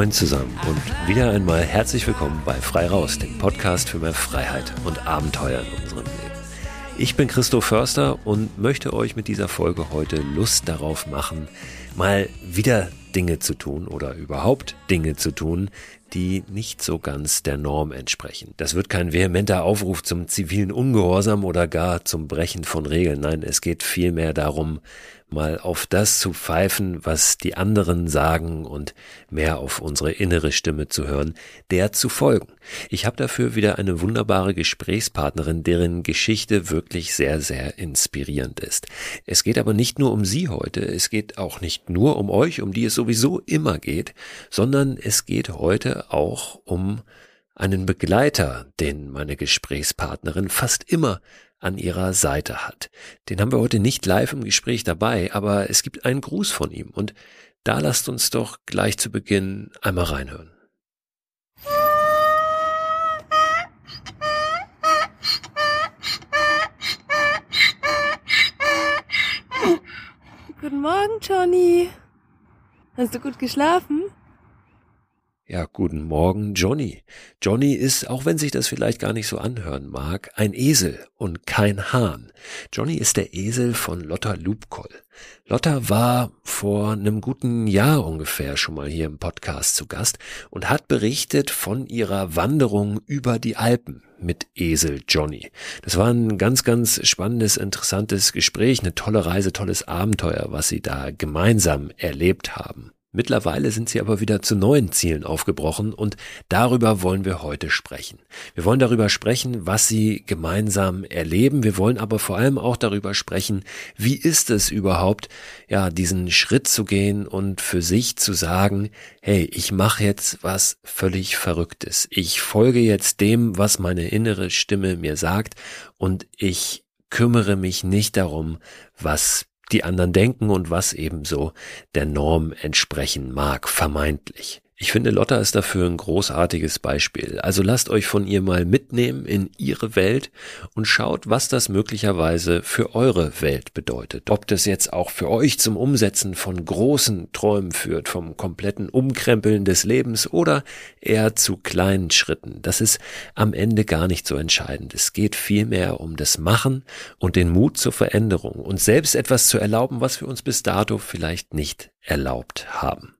Moin zusammen und wieder einmal herzlich willkommen bei Frei Raus, dem Podcast für mehr Freiheit und Abenteuer in unserem Leben. Ich bin Christoph Förster und möchte euch mit dieser Folge heute Lust darauf machen, mal wieder Dinge zu tun oder überhaupt Dinge zu tun, die nicht so ganz der Norm entsprechen. Das wird kein vehementer Aufruf zum zivilen Ungehorsam oder gar zum Brechen von Regeln. Nein, es geht vielmehr darum, mal auf das zu pfeifen, was die anderen sagen und mehr auf unsere innere Stimme zu hören, der zu folgen. Ich habe dafür wieder eine wunderbare Gesprächspartnerin, deren Geschichte wirklich sehr, sehr inspirierend ist. Es geht aber nicht nur um sie heute, es geht auch nicht nur um euch, um die es sowieso immer geht, sondern es geht heute auch um einen Begleiter, den meine Gesprächspartnerin fast immer an ihrer Seite hat. Den haben wir heute nicht live im Gespräch dabei, aber es gibt einen Gruß von ihm und da lasst uns doch gleich zu Beginn einmal reinhören. Guten Morgen, Johnny. Hast du gut geschlafen? Ja, guten Morgen, Johnny. Johnny ist, auch wenn sich das vielleicht gar nicht so anhören mag, ein Esel und kein Hahn. Johnny ist der Esel von Lotta Lubkoll. Lotta war vor einem guten Jahr ungefähr schon mal hier im Podcast zu Gast und hat berichtet von ihrer Wanderung über die Alpen mit Esel Johnny. Das war ein ganz, ganz spannendes, interessantes Gespräch, eine tolle Reise, tolles Abenteuer, was sie da gemeinsam erlebt haben. Mittlerweile sind sie aber wieder zu neuen Zielen aufgebrochen und darüber wollen wir heute sprechen. Wir wollen darüber sprechen, was sie gemeinsam erleben. Wir wollen aber vor allem auch darüber sprechen, wie ist es überhaupt, ja, diesen Schritt zu gehen und für sich zu sagen, hey, ich mache jetzt was völlig Verrücktes. Ich folge jetzt dem, was meine innere Stimme mir sagt und ich kümmere mich nicht darum, was die anderen denken und was ebenso der Norm entsprechen mag, vermeintlich. Ich finde, Lotta ist dafür ein großartiges Beispiel. Also lasst euch von ihr mal mitnehmen in ihre Welt und schaut, was das möglicherweise für eure Welt bedeutet. Ob das jetzt auch für euch zum Umsetzen von großen Träumen führt, vom kompletten Umkrempeln des Lebens oder eher zu kleinen Schritten. Das ist am Ende gar nicht so entscheidend. Es geht vielmehr um das Machen und den Mut zur Veränderung und selbst etwas zu erlauben, was wir uns bis dato vielleicht nicht erlaubt haben.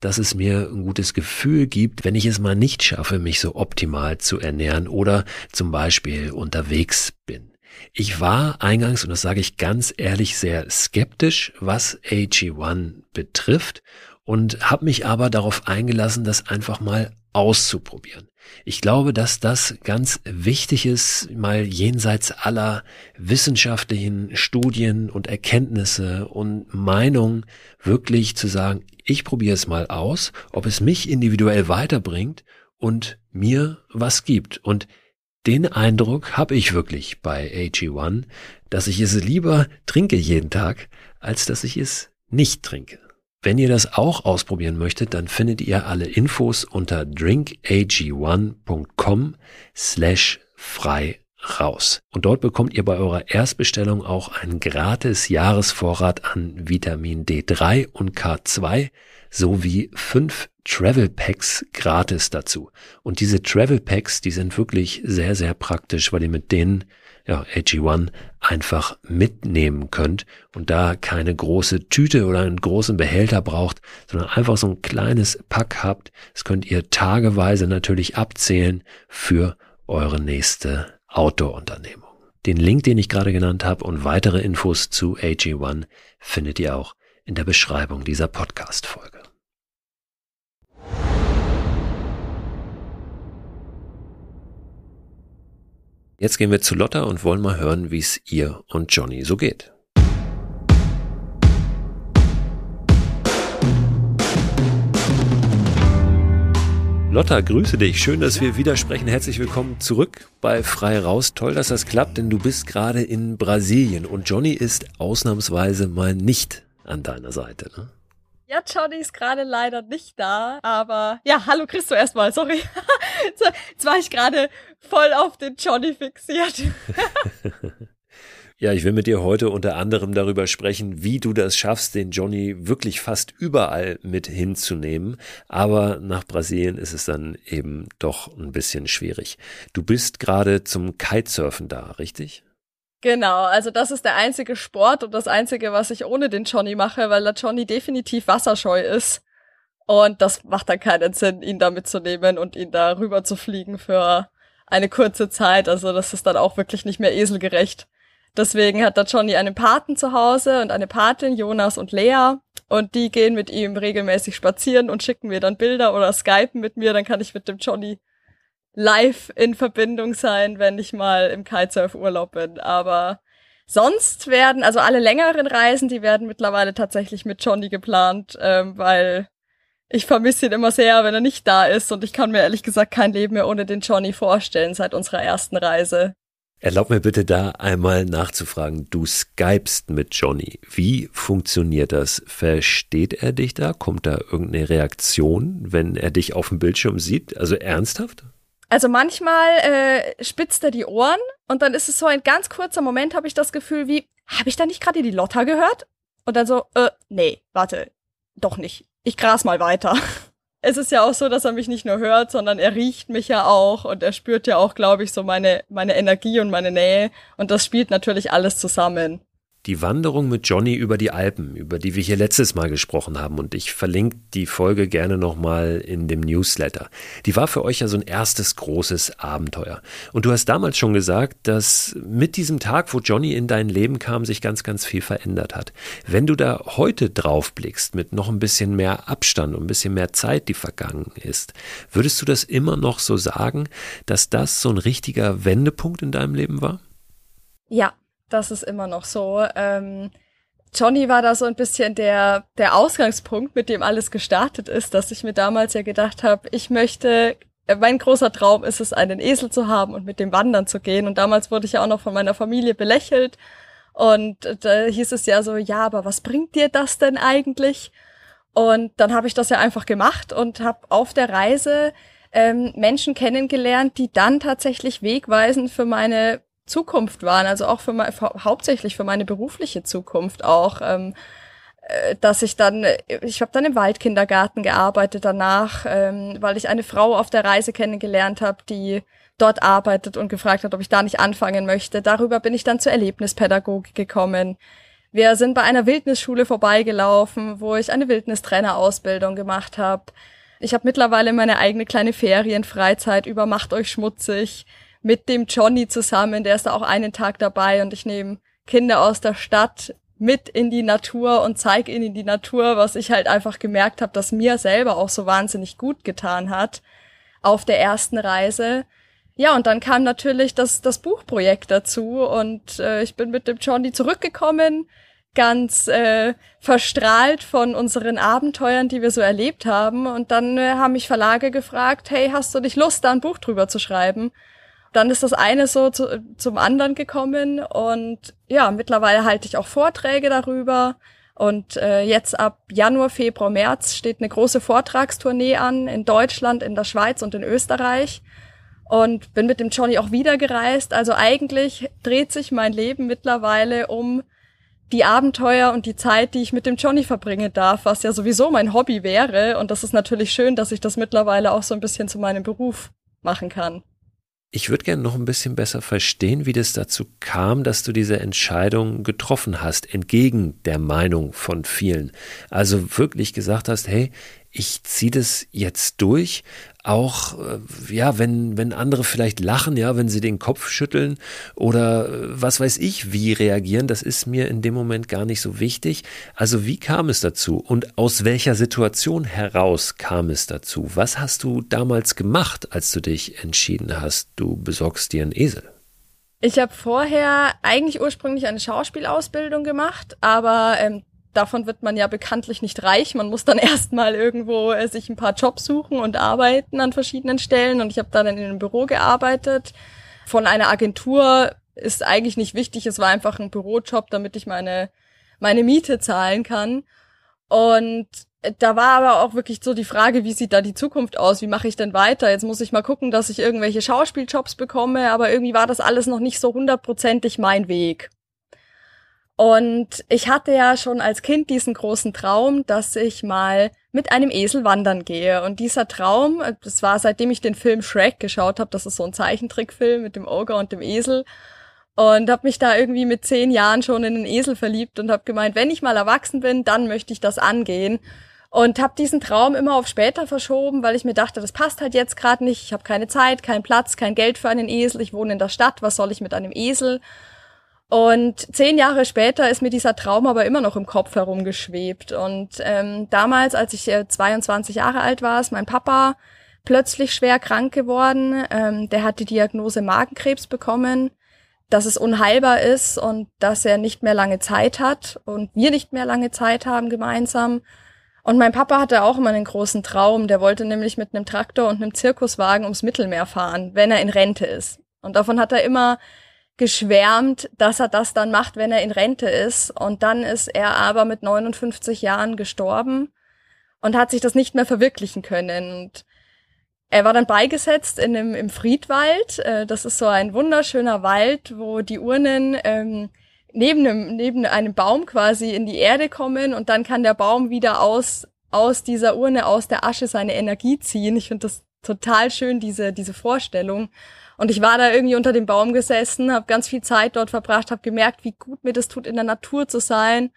dass es mir ein gutes Gefühl gibt, wenn ich es mal nicht schaffe, mich so optimal zu ernähren oder zum Beispiel unterwegs bin. Ich war eingangs, und das sage ich ganz ehrlich, sehr skeptisch, was AG1 betrifft und habe mich aber darauf eingelassen, das einfach mal auszuprobieren. Ich glaube, dass das ganz wichtig ist, mal jenseits aller wissenschaftlichen Studien und Erkenntnisse und Meinungen wirklich zu sagen, ich probiere es mal aus, ob es mich individuell weiterbringt und mir was gibt. Und den Eindruck habe ich wirklich bei AG1, dass ich es lieber trinke jeden Tag, als dass ich es nicht trinke. Wenn ihr das auch ausprobieren möchtet, dann findet ihr alle Infos unter drinkag1.com slash frei raus. Und dort bekommt ihr bei eurer Erstbestellung auch einen gratis Jahresvorrat an Vitamin D3 und K2 sowie fünf Travel Packs gratis dazu. Und diese Travel Packs, die sind wirklich sehr, sehr praktisch, weil ihr mit denen ja, AG1 einfach mitnehmen könnt und da keine große Tüte oder einen großen Behälter braucht, sondern einfach so ein kleines Pack habt. Das könnt ihr tageweise natürlich abzählen für eure nächste Outdoor-Unternehmung. Den Link, den ich gerade genannt habe und weitere Infos zu AG1 findet ihr auch in der Beschreibung dieser Podcast-Folge. Jetzt gehen wir zu Lotta und wollen mal hören, wie es ihr und Johnny so geht. Lotta, grüße dich. Schön, dass wir wieder sprechen. Herzlich willkommen zurück bei Frei Raus. Toll, dass das klappt, denn du bist gerade in Brasilien und Johnny ist ausnahmsweise mal nicht an deiner Seite. Ne? Ja, Johnny ist gerade leider nicht da, aber ja, hallo Christo erstmal, sorry. Jetzt war ich gerade voll auf den Johnny fixiert. Ja, ich will mit dir heute unter anderem darüber sprechen, wie du das schaffst, den Johnny wirklich fast überall mit hinzunehmen. Aber nach Brasilien ist es dann eben doch ein bisschen schwierig. Du bist gerade zum Kitesurfen da, richtig? Genau, also das ist der einzige Sport und das einzige, was ich ohne den Johnny mache, weil der Johnny definitiv wasserscheu ist. Und das macht dann keinen Sinn, ihn da mitzunehmen und ihn da rüber zu fliegen für eine kurze Zeit. Also das ist dann auch wirklich nicht mehr eselgerecht. Deswegen hat der Johnny einen Paten zu Hause und eine Patin, Jonas und Lea. Und die gehen mit ihm regelmäßig spazieren und schicken mir dann Bilder oder skypen mit mir. Dann kann ich mit dem Johnny live in Verbindung sein, wenn ich mal im Kitesurf-Urlaub bin. Aber sonst werden, also alle längeren Reisen, die werden mittlerweile tatsächlich mit Johnny geplant, ähm, weil ich vermisse ihn immer sehr, wenn er nicht da ist. Und ich kann mir ehrlich gesagt kein Leben mehr ohne den Johnny vorstellen seit unserer ersten Reise. Erlaub mir bitte da einmal nachzufragen. Du skypst mit Johnny. Wie funktioniert das? Versteht er dich da? Kommt da irgendeine Reaktion, wenn er dich auf dem Bildschirm sieht? Also ernsthaft? Also manchmal äh, spitzt er die Ohren und dann ist es so ein ganz kurzer Moment, habe ich das Gefühl, wie, habe ich da nicht gerade die Lotta gehört? Und dann so, äh, nee, warte, doch nicht. Ich gras mal weiter. Es ist ja auch so, dass er mich nicht nur hört, sondern er riecht mich ja auch und er spürt ja auch, glaube ich, so meine, meine Energie und meine Nähe. Und das spielt natürlich alles zusammen die Wanderung mit Johnny über die Alpen, über die wir hier letztes Mal gesprochen haben. Und ich verlinke die Folge gerne nochmal in dem Newsletter. Die war für euch ja so ein erstes großes Abenteuer. Und du hast damals schon gesagt, dass mit diesem Tag, wo Johnny in dein Leben kam, sich ganz, ganz viel verändert hat. Wenn du da heute drauf blickst, mit noch ein bisschen mehr Abstand und ein bisschen mehr Zeit, die vergangen ist, würdest du das immer noch so sagen, dass das so ein richtiger Wendepunkt in deinem Leben war? Ja, das ist immer noch so. Ähm, Johnny war da so ein bisschen der, der Ausgangspunkt, mit dem alles gestartet ist, dass ich mir damals ja gedacht habe, ich möchte, äh, mein großer Traum ist es, einen Esel zu haben und mit dem wandern zu gehen. Und damals wurde ich ja auch noch von meiner Familie belächelt. Und da hieß es ja so, ja, aber was bringt dir das denn eigentlich? Und dann habe ich das ja einfach gemacht und habe auf der Reise ähm, Menschen kennengelernt, die dann tatsächlich wegweisend für meine Zukunft waren, also auch für, mein, hauptsächlich für meine berufliche Zukunft auch. Ähm, äh, dass ich dann, ich habe dann im Waldkindergarten gearbeitet danach, ähm, weil ich eine Frau auf der Reise kennengelernt habe, die dort arbeitet und gefragt hat, ob ich da nicht anfangen möchte. Darüber bin ich dann zur Erlebnispädagogik gekommen. Wir sind bei einer Wildnisschule vorbeigelaufen, wo ich eine Wildnistrainerausbildung gemacht habe. Ich habe mittlerweile meine eigene kleine Ferienfreizeit über Macht euch schmutzig mit dem Johnny zusammen, der ist da auch einen Tag dabei und ich nehme Kinder aus der Stadt mit in die Natur und zeige ihnen die Natur, was ich halt einfach gemerkt habe, dass mir selber auch so wahnsinnig gut getan hat auf der ersten Reise. Ja, und dann kam natürlich das, das Buchprojekt dazu und äh, ich bin mit dem Johnny zurückgekommen, ganz äh, verstrahlt von unseren Abenteuern, die wir so erlebt haben. Und dann äh, haben mich Verlage gefragt, hey, hast du nicht Lust, da ein Buch drüber zu schreiben? Dann ist das eine so zu, zum anderen gekommen und ja, mittlerweile halte ich auch Vorträge darüber. Und äh, jetzt ab Januar, Februar, März steht eine große Vortragstournee an in Deutschland, in der Schweiz und in Österreich. Und bin mit dem Johnny auch wieder gereist. Also eigentlich dreht sich mein Leben mittlerweile um die Abenteuer und die Zeit, die ich mit dem Johnny verbringen darf, was ja sowieso mein Hobby wäre. Und das ist natürlich schön, dass ich das mittlerweile auch so ein bisschen zu meinem Beruf machen kann. Ich würde gerne noch ein bisschen besser verstehen, wie das dazu kam, dass du diese Entscheidung getroffen hast, entgegen der Meinung von vielen. Also wirklich gesagt hast, hey, ich ziehe das jetzt durch, auch äh, ja, wenn wenn andere vielleicht lachen, ja, wenn sie den Kopf schütteln oder äh, was weiß ich, wie reagieren, das ist mir in dem Moment gar nicht so wichtig. Also wie kam es dazu und aus welcher Situation heraus kam es dazu? Was hast du damals gemacht, als du dich entschieden hast, du besorgst dir einen Esel? Ich habe vorher eigentlich ursprünglich eine Schauspielausbildung gemacht, aber ähm, davon wird man ja bekanntlich nicht reich. Man muss dann erstmal irgendwo äh, sich ein paar Jobs suchen und arbeiten an verschiedenen Stellen. Und ich habe dann in einem Büro gearbeitet. Von einer Agentur ist eigentlich nicht wichtig. Es war einfach ein Bürojob, damit ich meine, meine Miete zahlen kann. Und da war aber auch wirklich so die Frage, wie sieht da die Zukunft aus? Wie mache ich denn weiter? Jetzt muss ich mal gucken, dass ich irgendwelche Schauspieljobs bekomme, aber irgendwie war das alles noch nicht so hundertprozentig mein Weg. Und ich hatte ja schon als Kind diesen großen Traum, dass ich mal mit einem Esel wandern gehe. Und dieser Traum, das war seitdem ich den Film Shrek geschaut habe, das ist so ein Zeichentrickfilm mit dem Ogre und dem Esel. Und habe mich da irgendwie mit zehn Jahren schon in den Esel verliebt und habe gemeint, wenn ich mal erwachsen bin, dann möchte ich das angehen. Und habe diesen Traum immer auf später verschoben, weil ich mir dachte, das passt halt jetzt gerade nicht. Ich habe keine Zeit, keinen Platz, kein Geld für einen Esel. Ich wohne in der Stadt. Was soll ich mit einem Esel? Und zehn Jahre später ist mir dieser Traum aber immer noch im Kopf herumgeschwebt. Und ähm, damals, als ich äh, 22 Jahre alt war, ist mein Papa plötzlich schwer krank geworden. Ähm, der hat die Diagnose Magenkrebs bekommen, dass es unheilbar ist und dass er nicht mehr lange Zeit hat und wir nicht mehr lange Zeit haben gemeinsam. Und mein Papa hatte auch immer einen großen Traum. Der wollte nämlich mit einem Traktor und einem Zirkuswagen ums Mittelmeer fahren, wenn er in Rente ist. Und davon hat er immer geschwärmt, dass er das dann macht, wenn er in Rente ist. Und dann ist er aber mit 59 Jahren gestorben und hat sich das nicht mehr verwirklichen können. Und er war dann beigesetzt in dem, im Friedwald. Äh, das ist so ein wunderschöner Wald, wo die Urnen ähm, neben, einem, neben einem Baum quasi in die Erde kommen und dann kann der Baum wieder aus, aus dieser Urne, aus der Asche seine Energie ziehen. Ich finde das total schön, diese, diese Vorstellung. Und ich war da irgendwie unter dem Baum gesessen, habe ganz viel Zeit dort verbracht, habe gemerkt, wie gut mir das tut, in der Natur zu sein.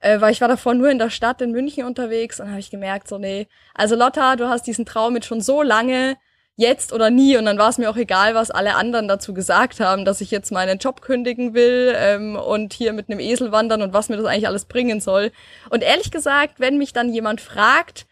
Äh, weil ich war davor nur in der Stadt in München unterwegs und habe ich gemerkt, so nee, also Lotta, du hast diesen Traum jetzt schon so lange, jetzt oder nie. Und dann war es mir auch egal, was alle anderen dazu gesagt haben, dass ich jetzt meinen Job kündigen will ähm, und hier mit einem Esel wandern und was mir das eigentlich alles bringen soll. Und ehrlich gesagt, wenn mich dann jemand fragt,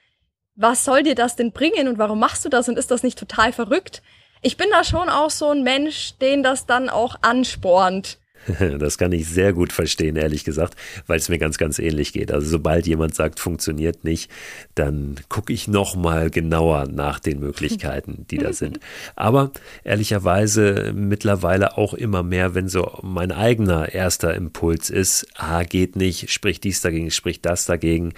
was soll dir das denn bringen und warum machst du das und ist das nicht total verrückt? Ich bin da schon auch so ein Mensch, den das dann auch anspornt. Das kann ich sehr gut verstehen, ehrlich gesagt, weil es mir ganz, ganz ähnlich geht. Also sobald jemand sagt, funktioniert nicht, dann gucke ich noch mal genauer nach den Möglichkeiten, die da sind. Aber ehrlicherweise mittlerweile auch immer mehr, wenn so mein eigener erster Impuls ist, ah, geht nicht, spricht dies dagegen, spricht das dagegen,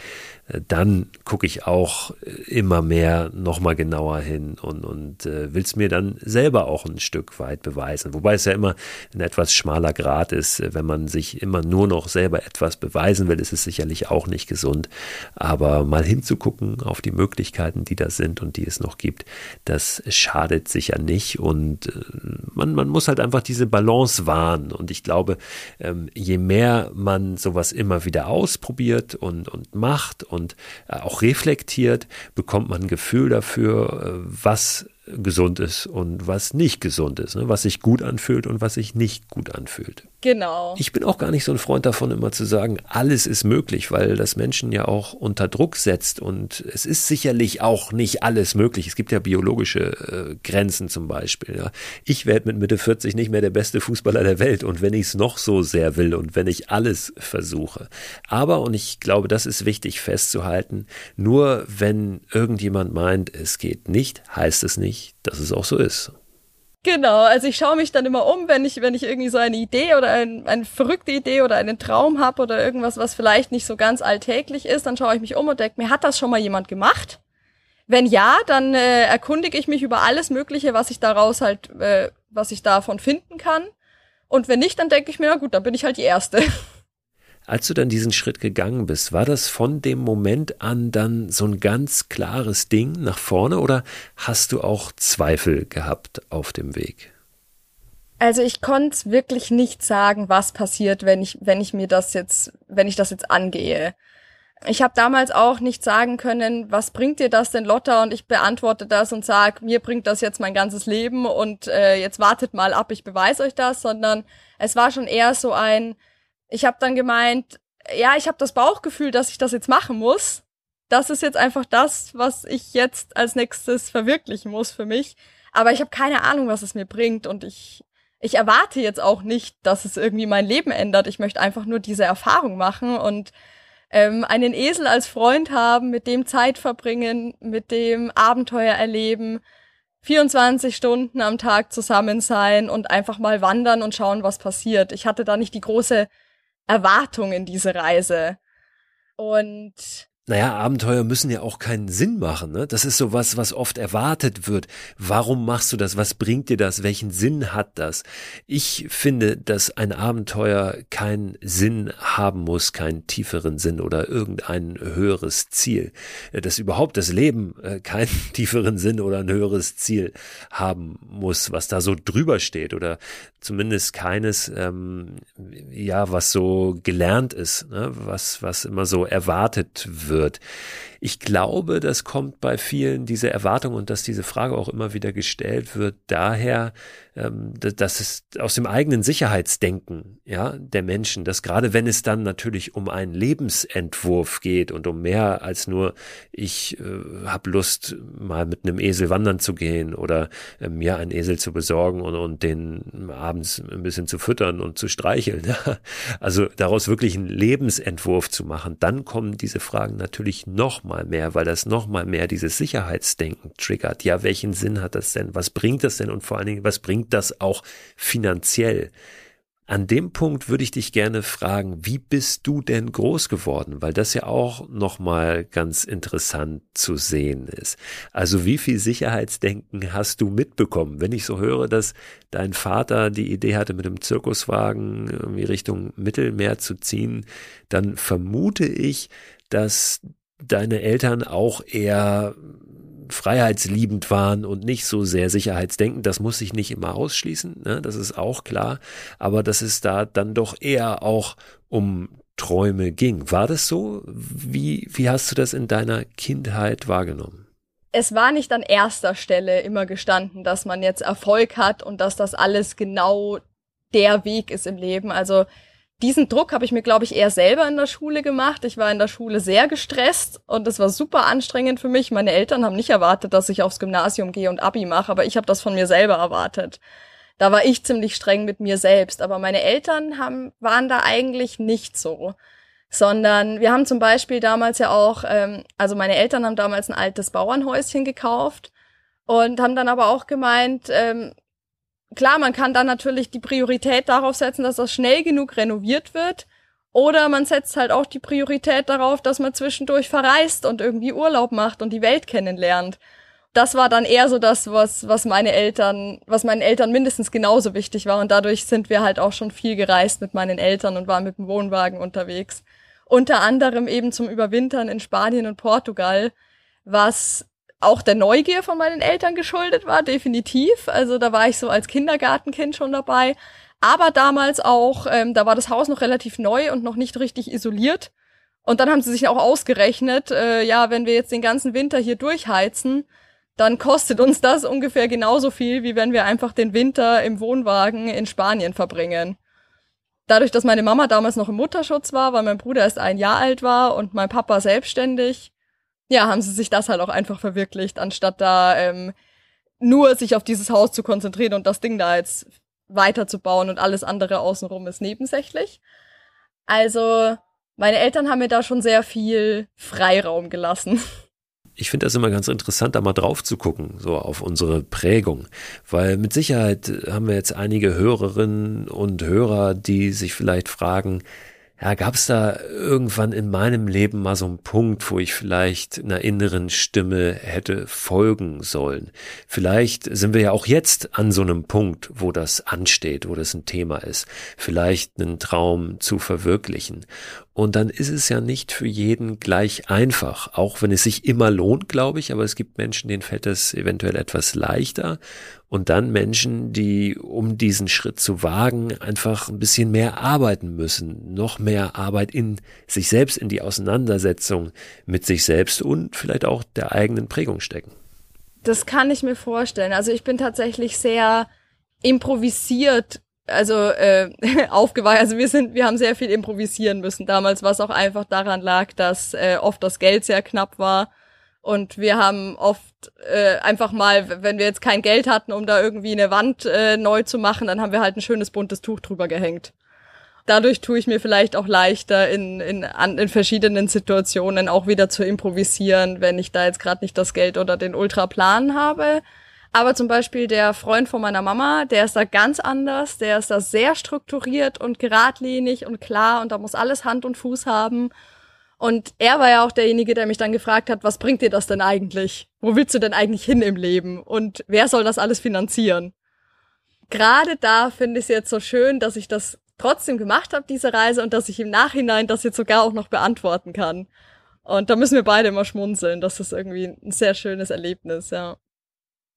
dann gucke ich auch immer mehr nochmal genauer hin und, und äh, will es mir dann selber auch ein Stück weit beweisen. Wobei es ja immer ein etwas schmaler Grad ist. Wenn man sich immer nur noch selber etwas beweisen will, ist es sicherlich auch nicht gesund. Aber mal hinzugucken auf die Möglichkeiten, die da sind und die es noch gibt, das schadet sicher nicht. Und äh, man, man muss halt einfach diese Balance wahren. Und ich glaube, ähm, je mehr man sowas immer wieder ausprobiert und, und macht und äh, auch reflektiert, bekommt man ein Gefühl dafür, äh, was gesund ist und was nicht gesund ist, ne? was sich gut anfühlt und was sich nicht gut anfühlt. Genau. Ich bin auch gar nicht so ein Freund davon, immer zu sagen, alles ist möglich, weil das Menschen ja auch unter Druck setzt und es ist sicherlich auch nicht alles möglich. Es gibt ja biologische äh, Grenzen zum Beispiel. Ja. Ich werde mit Mitte 40 nicht mehr der beste Fußballer der Welt und wenn ich es noch so sehr will und wenn ich alles versuche. Aber, und ich glaube, das ist wichtig festzuhalten, nur wenn irgendjemand meint, es geht nicht, heißt es nicht, dass es auch so ist. Genau, also ich schaue mich dann immer um, wenn ich, wenn ich irgendwie so eine Idee oder ein, eine verrückte Idee oder einen Traum habe oder irgendwas, was vielleicht nicht so ganz alltäglich ist, dann schaue ich mich um und denke mir, hat das schon mal jemand gemacht? Wenn ja, dann äh, erkundige ich mich über alles Mögliche, was ich daraus halt, äh, was ich davon finden kann. Und wenn nicht, dann denke ich mir, na gut, dann bin ich halt die Erste. Als du dann diesen Schritt gegangen bist, war das von dem Moment an dann so ein ganz klares Ding nach vorne oder hast du auch Zweifel gehabt auf dem Weg? Also ich konnte wirklich nicht sagen, was passiert, wenn ich, wenn ich mir das jetzt, wenn ich das jetzt angehe. Ich habe damals auch nicht sagen können, was bringt dir das denn, Lotta? Und ich beantworte das und sag, mir bringt das jetzt mein ganzes Leben und äh, jetzt wartet mal ab, ich beweise euch das, sondern es war schon eher so ein, ich habe dann gemeint, ja, ich habe das Bauchgefühl, dass ich das jetzt machen muss. Das ist jetzt einfach das, was ich jetzt als nächstes verwirklichen muss für mich. Aber ich habe keine Ahnung, was es mir bringt und ich ich erwarte jetzt auch nicht, dass es irgendwie mein Leben ändert. Ich möchte einfach nur diese Erfahrung machen und ähm, einen Esel als Freund haben, mit dem Zeit verbringen, mit dem Abenteuer erleben, 24 Stunden am Tag zusammen sein und einfach mal wandern und schauen, was passiert. Ich hatte da nicht die große Erwartung in diese Reise. Und naja, Abenteuer müssen ja auch keinen Sinn machen. Ne? Das ist so was, was oft erwartet wird. Warum machst du das? Was bringt dir das? Welchen Sinn hat das? Ich finde, dass ein Abenteuer keinen Sinn haben muss, keinen tieferen Sinn oder irgendein höheres Ziel. Dass überhaupt das Leben äh, keinen tieferen Sinn oder ein höheres Ziel haben muss, was da so drüber steht oder zumindest keines, ähm, ja, was so gelernt ist, ne? was, was immer so erwartet wird wird. Ich glaube, das kommt bei vielen diese Erwartung und dass diese Frage auch immer wieder gestellt wird, daher, ähm, dass es aus dem eigenen Sicherheitsdenken, ja, der Menschen, dass gerade wenn es dann natürlich um einen Lebensentwurf geht und um mehr als nur, ich äh, habe Lust, mal mit einem Esel wandern zu gehen oder äh, mir einen Esel zu besorgen und, und den abends ein bisschen zu füttern und zu streicheln. Ja? Also daraus wirklich einen Lebensentwurf zu machen, dann kommen diese Fragen natürlich noch mal mehr, weil das noch mal mehr dieses Sicherheitsdenken triggert. Ja, welchen Sinn hat das denn? Was bringt das denn? Und vor allen Dingen, was bringt das auch finanziell? An dem Punkt würde ich dich gerne fragen, wie bist du denn groß geworden? Weil das ja auch nochmal ganz interessant zu sehen ist. Also wie viel Sicherheitsdenken hast du mitbekommen? Wenn ich so höre, dass dein Vater die Idee hatte, mit dem Zirkuswagen irgendwie Richtung Mittelmeer zu ziehen, dann vermute ich, dass deine Eltern auch eher freiheitsliebend waren und nicht so sehr sicherheitsdenkend. Das muss sich nicht immer ausschließen, ne? das ist auch klar. Aber dass es da dann doch eher auch um Träume ging. War das so? Wie, wie hast du das in deiner Kindheit wahrgenommen? Es war nicht an erster Stelle immer gestanden, dass man jetzt Erfolg hat und dass das alles genau der Weg ist im Leben. Also diesen Druck habe ich mir, glaube ich, eher selber in der Schule gemacht. Ich war in der Schule sehr gestresst und es war super anstrengend für mich. Meine Eltern haben nicht erwartet, dass ich aufs Gymnasium gehe und Abi mache, aber ich habe das von mir selber erwartet. Da war ich ziemlich streng mit mir selbst, aber meine Eltern haben, waren da eigentlich nicht so. Sondern wir haben zum Beispiel damals ja auch, ähm, also meine Eltern haben damals ein altes Bauernhäuschen gekauft und haben dann aber auch gemeint, ähm, klar, man kann dann natürlich die Priorität darauf setzen, dass das schnell genug renoviert wird. Oder man setzt halt auch die Priorität darauf, dass man zwischendurch verreist und irgendwie Urlaub macht und die Welt kennenlernt. Das war dann eher so das, was, was meine Eltern, was meinen Eltern mindestens genauso wichtig war. Und dadurch sind wir halt auch schon viel gereist mit meinen Eltern und waren mit dem Wohnwagen unterwegs. Unter anderem eben zum Überwintern in Spanien und Portugal, was auch der Neugier von meinen Eltern geschuldet war, definitiv. Also da war ich so als Kindergartenkind schon dabei. Aber damals auch, ähm, da war das Haus noch relativ neu und noch nicht richtig isoliert. Und dann haben sie sich auch ausgerechnet, äh, ja, wenn wir jetzt den ganzen Winter hier durchheizen, dann kostet uns das ungefähr genauso viel, wie wenn wir einfach den Winter im Wohnwagen in Spanien verbringen. Dadurch, dass meine Mama damals noch im Mutterschutz war, weil mein Bruder erst ein Jahr alt war und mein Papa selbstständig, ja, haben sie sich das halt auch einfach verwirklicht, anstatt da ähm, nur sich auf dieses Haus zu konzentrieren und das Ding da jetzt weiterzubauen und alles andere außenrum ist nebensächlich. Also, meine Eltern haben mir da schon sehr viel Freiraum gelassen. Ich finde das immer ganz interessant, da mal drauf zu gucken, so auf unsere Prägung. Weil mit Sicherheit haben wir jetzt einige Hörerinnen und Hörer, die sich vielleicht fragen, ja, gab es da irgendwann in meinem Leben mal so einen Punkt, wo ich vielleicht einer inneren Stimme hätte folgen sollen. Vielleicht sind wir ja auch jetzt an so einem Punkt, wo das ansteht, wo das ein Thema ist. Vielleicht einen Traum zu verwirklichen. Und dann ist es ja nicht für jeden gleich einfach, auch wenn es sich immer lohnt, glaube ich, aber es gibt Menschen, denen fällt das eventuell etwas leichter. Und dann Menschen, die, um diesen Schritt zu wagen, einfach ein bisschen mehr arbeiten müssen, noch mehr Arbeit in sich selbst, in die Auseinandersetzung mit sich selbst und vielleicht auch der eigenen Prägung stecken. Das kann ich mir vorstellen. Also ich bin tatsächlich sehr improvisiert also äh, aufgeweicht. Also wir sind, wir haben sehr viel improvisieren müssen damals, was auch einfach daran lag, dass äh, oft das Geld sehr knapp war und wir haben oft äh, einfach mal, wenn wir jetzt kein Geld hatten, um da irgendwie eine Wand äh, neu zu machen, dann haben wir halt ein schönes buntes Tuch drüber gehängt. Dadurch tue ich mir vielleicht auch leichter in, in, an, in verschiedenen Situationen auch wieder zu improvisieren, wenn ich da jetzt gerade nicht das Geld oder den Ultraplan habe. Aber zum Beispiel der Freund von meiner Mama, der ist da ganz anders, der ist da sehr strukturiert und geradlinig und klar und da muss alles Hand und Fuß haben. Und er war ja auch derjenige, der mich dann gefragt hat, was bringt dir das denn eigentlich? Wo willst du denn eigentlich hin im Leben? Und wer soll das alles finanzieren? Gerade da finde ich es jetzt so schön, dass ich das trotzdem gemacht habe, diese Reise, und dass ich im Nachhinein das jetzt sogar auch noch beantworten kann. Und da müssen wir beide immer schmunzeln. Das ist irgendwie ein sehr schönes Erlebnis, ja.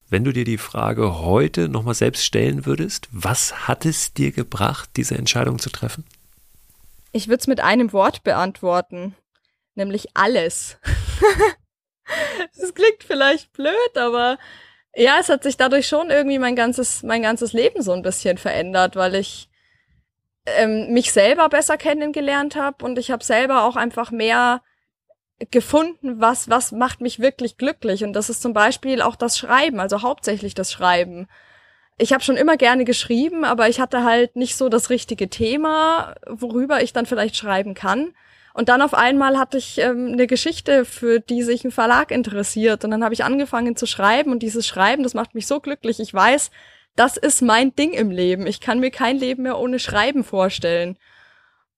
Wenn du dir die Frage heute nochmal selbst stellen würdest, was hat es dir gebracht, diese Entscheidung zu treffen? Ich würde es mit einem Wort beantworten, nämlich alles. das klingt vielleicht blöd, aber ja, es hat sich dadurch schon irgendwie mein ganzes, mein ganzes Leben so ein bisschen verändert, weil ich ähm, mich selber besser kennengelernt habe und ich habe selber auch einfach mehr gefunden, was, was macht mich wirklich glücklich. Und das ist zum Beispiel auch das Schreiben, also hauptsächlich das Schreiben. Ich habe schon immer gerne geschrieben, aber ich hatte halt nicht so das richtige Thema, worüber ich dann vielleicht schreiben kann. Und dann auf einmal hatte ich ähm, eine Geschichte, für die sich ein Verlag interessiert. Und dann habe ich angefangen zu schreiben und dieses Schreiben, das macht mich so glücklich. Ich weiß, das ist mein Ding im Leben. Ich kann mir kein Leben mehr ohne Schreiben vorstellen.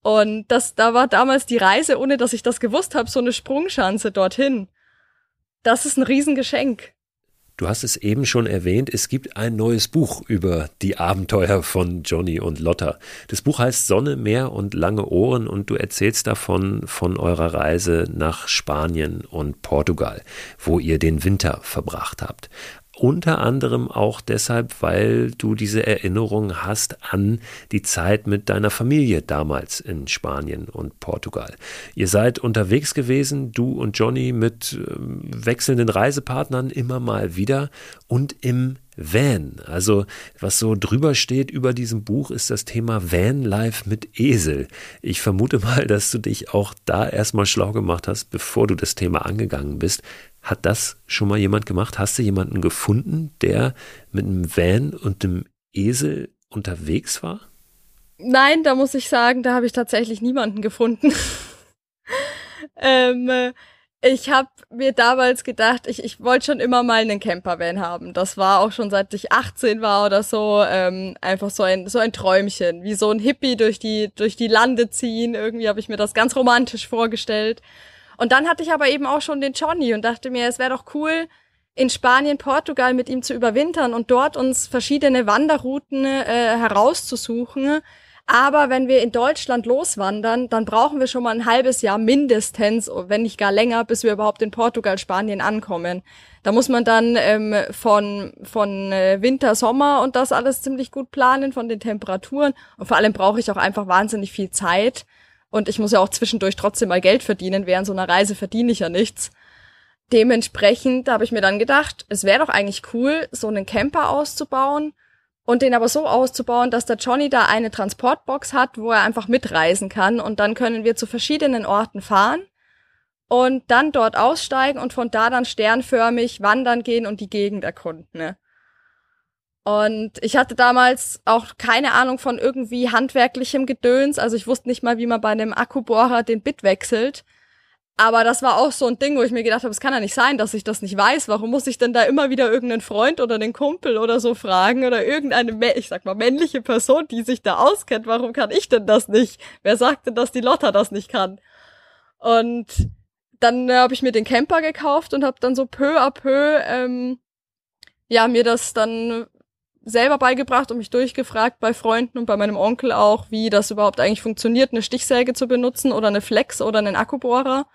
Und das, da war damals die Reise, ohne dass ich das gewusst habe, so eine Sprungschanze dorthin. Das ist ein Riesengeschenk. Du hast es eben schon erwähnt, es gibt ein neues Buch über die Abenteuer von Johnny und Lotta. Das Buch heißt Sonne, Meer und lange Ohren und du erzählst davon von eurer Reise nach Spanien und Portugal, wo ihr den Winter verbracht habt. Unter anderem auch deshalb, weil du diese Erinnerung hast an die Zeit mit deiner Familie damals in Spanien und Portugal. Ihr seid unterwegs gewesen, du und Johnny mit ähm, wechselnden Reisepartnern immer mal wieder und im Van. Also was so drüber steht über diesem Buch ist das Thema Van Life mit Esel. Ich vermute mal, dass du dich auch da erstmal schlau gemacht hast, bevor du das Thema angegangen bist. Hat das schon mal jemand gemacht? Hast du jemanden gefunden, der mit einem Van und einem Esel unterwegs war? Nein, da muss ich sagen, da habe ich tatsächlich niemanden gefunden. ähm, ich habe mir damals gedacht, ich, ich wollte schon immer mal einen Campervan haben. Das war auch schon seit ich 18 war oder so, ähm, einfach so ein so ein Träumchen, wie so ein Hippie durch die durch die Lande ziehen. Irgendwie habe ich mir das ganz romantisch vorgestellt. Und dann hatte ich aber eben auch schon den Johnny und dachte mir, es wäre doch cool, in Spanien, Portugal mit ihm zu überwintern und dort uns verschiedene Wanderrouten äh, herauszusuchen. Aber wenn wir in Deutschland loswandern, dann brauchen wir schon mal ein halbes Jahr mindestens, wenn nicht gar länger, bis wir überhaupt in Portugal, Spanien ankommen. Da muss man dann ähm, von, von äh, Winter, Sommer und das alles ziemlich gut planen, von den Temperaturen. Und vor allem brauche ich auch einfach wahnsinnig viel Zeit. Und ich muss ja auch zwischendurch trotzdem mal Geld verdienen. Während so einer Reise verdiene ich ja nichts. Dementsprechend habe ich mir dann gedacht, es wäre doch eigentlich cool, so einen Camper auszubauen und den aber so auszubauen, dass der Johnny da eine Transportbox hat, wo er einfach mitreisen kann und dann können wir zu verschiedenen Orten fahren und dann dort aussteigen und von da dann sternförmig wandern gehen und die Gegend erkunden. Ne? Und ich hatte damals auch keine Ahnung von irgendwie handwerklichem Gedöns. Also ich wusste nicht mal, wie man bei einem Akkubohrer den Bit wechselt. Aber das war auch so ein Ding, wo ich mir gedacht habe, es kann ja nicht sein, dass ich das nicht weiß. Warum muss ich denn da immer wieder irgendeinen Freund oder den Kumpel oder so fragen oder irgendeine, ich sag mal, männliche Person, die sich da auskennt? Warum kann ich denn das nicht? Wer sagt denn, dass die Lotta das nicht kann? Und dann äh, habe ich mir den Camper gekauft und habe dann so peu à peu ähm, ja mir das dann selber beigebracht und mich durchgefragt bei Freunden und bei meinem Onkel auch, wie das überhaupt eigentlich funktioniert, eine Stichsäge zu benutzen oder eine Flex oder einen Akkubohrer.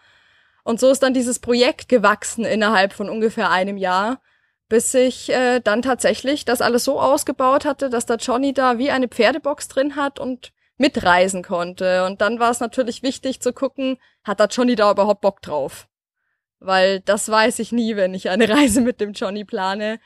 Und so ist dann dieses Projekt gewachsen innerhalb von ungefähr einem Jahr, bis ich äh, dann tatsächlich das alles so ausgebaut hatte, dass der Johnny da wie eine Pferdebox drin hat und mitreisen konnte. Und dann war es natürlich wichtig zu gucken, hat der Johnny da überhaupt Bock drauf? Weil das weiß ich nie, wenn ich eine Reise mit dem Johnny plane,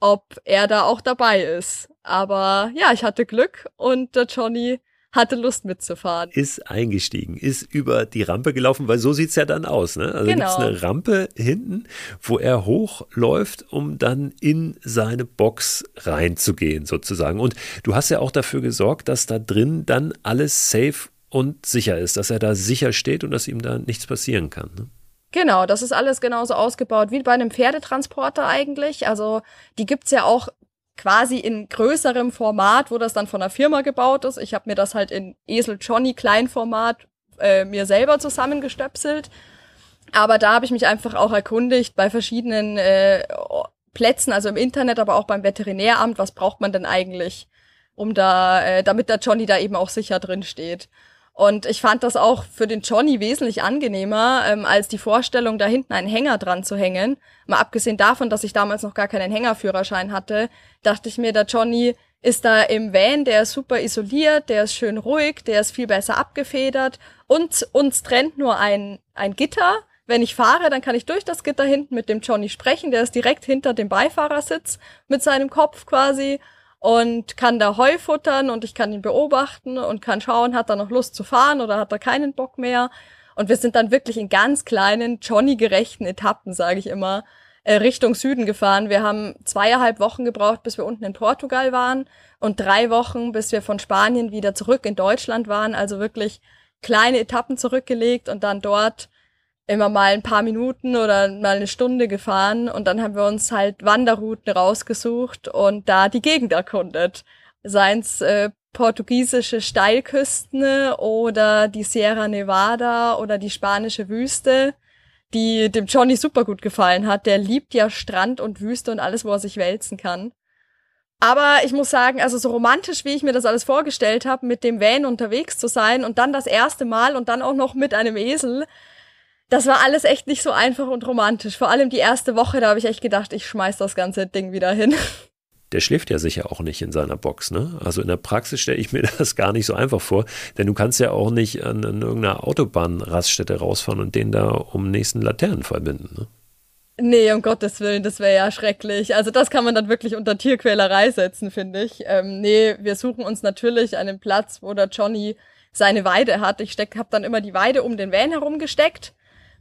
ob er da auch dabei ist. Aber ja, ich hatte Glück und der Johnny hatte Lust mitzufahren. Ist eingestiegen, ist über die Rampe gelaufen, weil so sieht's ja dann aus. Ne? Also genau. gibt's eine Rampe hinten, wo er hochläuft, um dann in seine Box reinzugehen sozusagen. Und du hast ja auch dafür gesorgt, dass da drin dann alles safe und sicher ist, dass er da sicher steht und dass ihm da nichts passieren kann. Ne? Genau, das ist alles genauso ausgebaut wie bei einem Pferdetransporter eigentlich. Also die gibt's ja auch quasi in größerem Format, wo das dann von der Firma gebaut ist. Ich habe mir das halt in Esel Johnny Kleinformat äh, mir selber zusammengestöpselt. Aber da habe ich mich einfach auch erkundigt bei verschiedenen äh, Plätzen, also im Internet, aber auch beim Veterinäramt, was braucht man denn eigentlich, um da, äh, damit der Johnny da eben auch sicher drin steht. Und ich fand das auch für den Johnny wesentlich angenehmer, ähm, als die Vorstellung, da hinten einen Hänger dran zu hängen. Mal abgesehen davon, dass ich damals noch gar keinen Hängerführerschein hatte, dachte ich mir, der Johnny ist da im Van, der ist super isoliert, der ist schön ruhig, der ist viel besser abgefedert und uns trennt nur ein, ein Gitter. Wenn ich fahre, dann kann ich durch das Gitter hinten mit dem Johnny sprechen, der ist direkt hinter dem Beifahrersitz mit seinem Kopf quasi und kann da Heu futtern und ich kann ihn beobachten und kann schauen, hat er noch Lust zu fahren oder hat er keinen Bock mehr. Und wir sind dann wirklich in ganz kleinen, Johnny-gerechten Etappen, sage ich immer, äh, Richtung Süden gefahren. Wir haben zweieinhalb Wochen gebraucht, bis wir unten in Portugal waren und drei Wochen, bis wir von Spanien wieder zurück in Deutschland waren. Also wirklich kleine Etappen zurückgelegt und dann dort immer mal ein paar Minuten oder mal eine Stunde gefahren und dann haben wir uns halt Wanderrouten rausgesucht und da die Gegend erkundet. Seien's äh, portugiesische Steilküsten oder die Sierra Nevada oder die spanische Wüste, die dem Johnny super gut gefallen hat. Der liebt ja Strand und Wüste und alles, wo er sich wälzen kann. Aber ich muss sagen, also so romantisch, wie ich mir das alles vorgestellt habe, mit dem Van unterwegs zu sein und dann das erste Mal und dann auch noch mit einem Esel, das war alles echt nicht so einfach und romantisch. Vor allem die erste Woche, da habe ich echt gedacht, ich schmeiß das ganze Ding wieder hin. Der schläft ja sicher auch nicht in seiner Box, ne? Also in der Praxis stelle ich mir das gar nicht so einfach vor, denn du kannst ja auch nicht an, an irgendeiner Autobahnraststätte rausfahren und den da um nächsten Laternen verbinden, ne? Nee, um Gottes Willen, das wäre ja schrecklich. Also das kann man dann wirklich unter Tierquälerei setzen, finde ich. Ähm, nee, wir suchen uns natürlich einen Platz, wo der Johnny seine Weide hat. Ich steck, hab dann immer die Weide um den Van herum gesteckt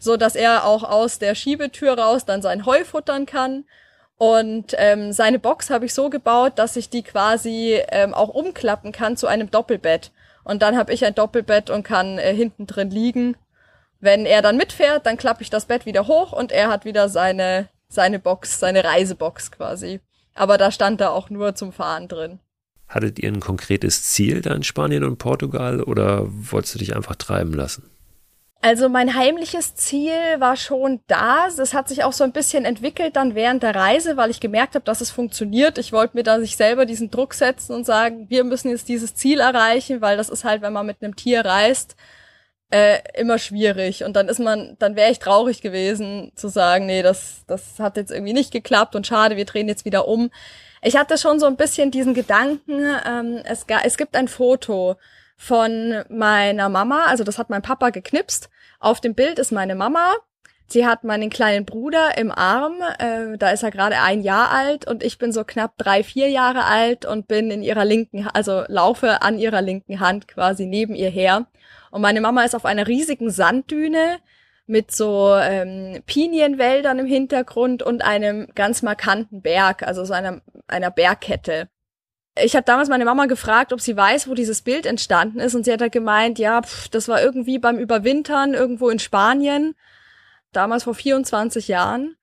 so dass er auch aus der Schiebetür raus dann sein Heu futtern kann. Und ähm, seine Box habe ich so gebaut, dass ich die quasi ähm, auch umklappen kann zu einem Doppelbett. Und dann habe ich ein Doppelbett und kann äh, hinten drin liegen. Wenn er dann mitfährt, dann klappe ich das Bett wieder hoch und er hat wieder seine seine Box, seine Reisebox quasi. Aber da stand er auch nur zum Fahren drin. Hattet ihr ein konkretes Ziel da in Spanien und Portugal oder wolltest du dich einfach treiben lassen? Also mein heimliches Ziel war schon da. Das hat sich auch so ein bisschen entwickelt dann während der Reise, weil ich gemerkt habe, dass es funktioniert. Ich wollte mir da sich selber diesen Druck setzen und sagen, wir müssen jetzt dieses Ziel erreichen, weil das ist halt, wenn man mit einem Tier reist, äh, immer schwierig. Und dann ist man, dann wäre ich traurig gewesen zu sagen, nee, das, das hat jetzt irgendwie nicht geklappt und schade, wir drehen jetzt wieder um. Ich hatte schon so ein bisschen diesen Gedanken, ähm, es, es gibt ein Foto von meiner Mama, also das hat mein Papa geknipst. Auf dem Bild ist meine Mama. Sie hat meinen kleinen Bruder im Arm, äh, da ist er gerade ein Jahr alt und ich bin so knapp drei, vier Jahre alt und bin in ihrer linken, also laufe an ihrer linken Hand quasi neben ihr her. Und meine Mama ist auf einer riesigen Sanddüne mit so ähm, Pinienwäldern im Hintergrund und einem ganz markanten Berg, also so einer, einer Bergkette. Ich habe damals meine Mama gefragt, ob sie weiß, wo dieses Bild entstanden ist. Und sie hat halt gemeint, ja, pff, das war irgendwie beim Überwintern irgendwo in Spanien, damals vor 24 Jahren.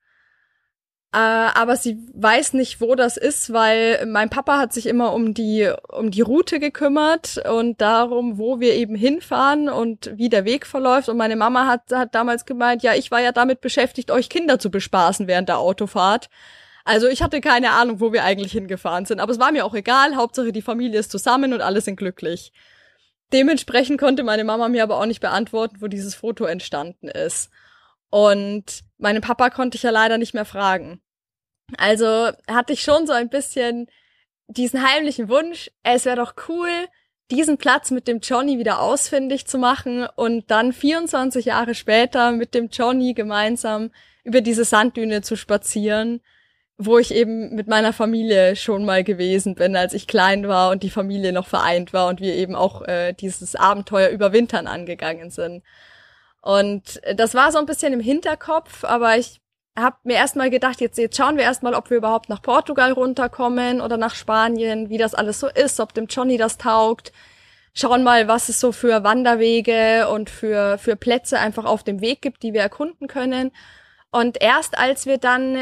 Äh, aber sie weiß nicht, wo das ist, weil mein Papa hat sich immer um die, um die Route gekümmert und darum, wo wir eben hinfahren und wie der Weg verläuft. Und meine Mama hat, hat damals gemeint, ja, ich war ja damit beschäftigt, euch Kinder zu bespaßen während der Autofahrt. Also ich hatte keine Ahnung, wo wir eigentlich hingefahren sind. Aber es war mir auch egal. Hauptsache die Familie ist zusammen und alle sind glücklich. Dementsprechend konnte meine Mama mir aber auch nicht beantworten, wo dieses Foto entstanden ist. Und meinen Papa konnte ich ja leider nicht mehr fragen. Also hatte ich schon so ein bisschen diesen heimlichen Wunsch, es wäre doch cool, diesen Platz mit dem Johnny wieder ausfindig zu machen und dann 24 Jahre später mit dem Johnny gemeinsam über diese Sanddüne zu spazieren, wo ich eben mit meiner Familie schon mal gewesen bin, als ich klein war und die Familie noch vereint war und wir eben auch äh, dieses Abenteuer überwintern angegangen sind. Und das war so ein bisschen im Hinterkopf, aber ich habe mir erstmal gedacht, jetzt, jetzt schauen wir erstmal, ob wir überhaupt nach Portugal runterkommen oder nach Spanien, wie das alles so ist, ob dem Johnny das taugt. Schauen mal, was es so für Wanderwege und für, für Plätze einfach auf dem Weg gibt, die wir erkunden können. Und erst als wir dann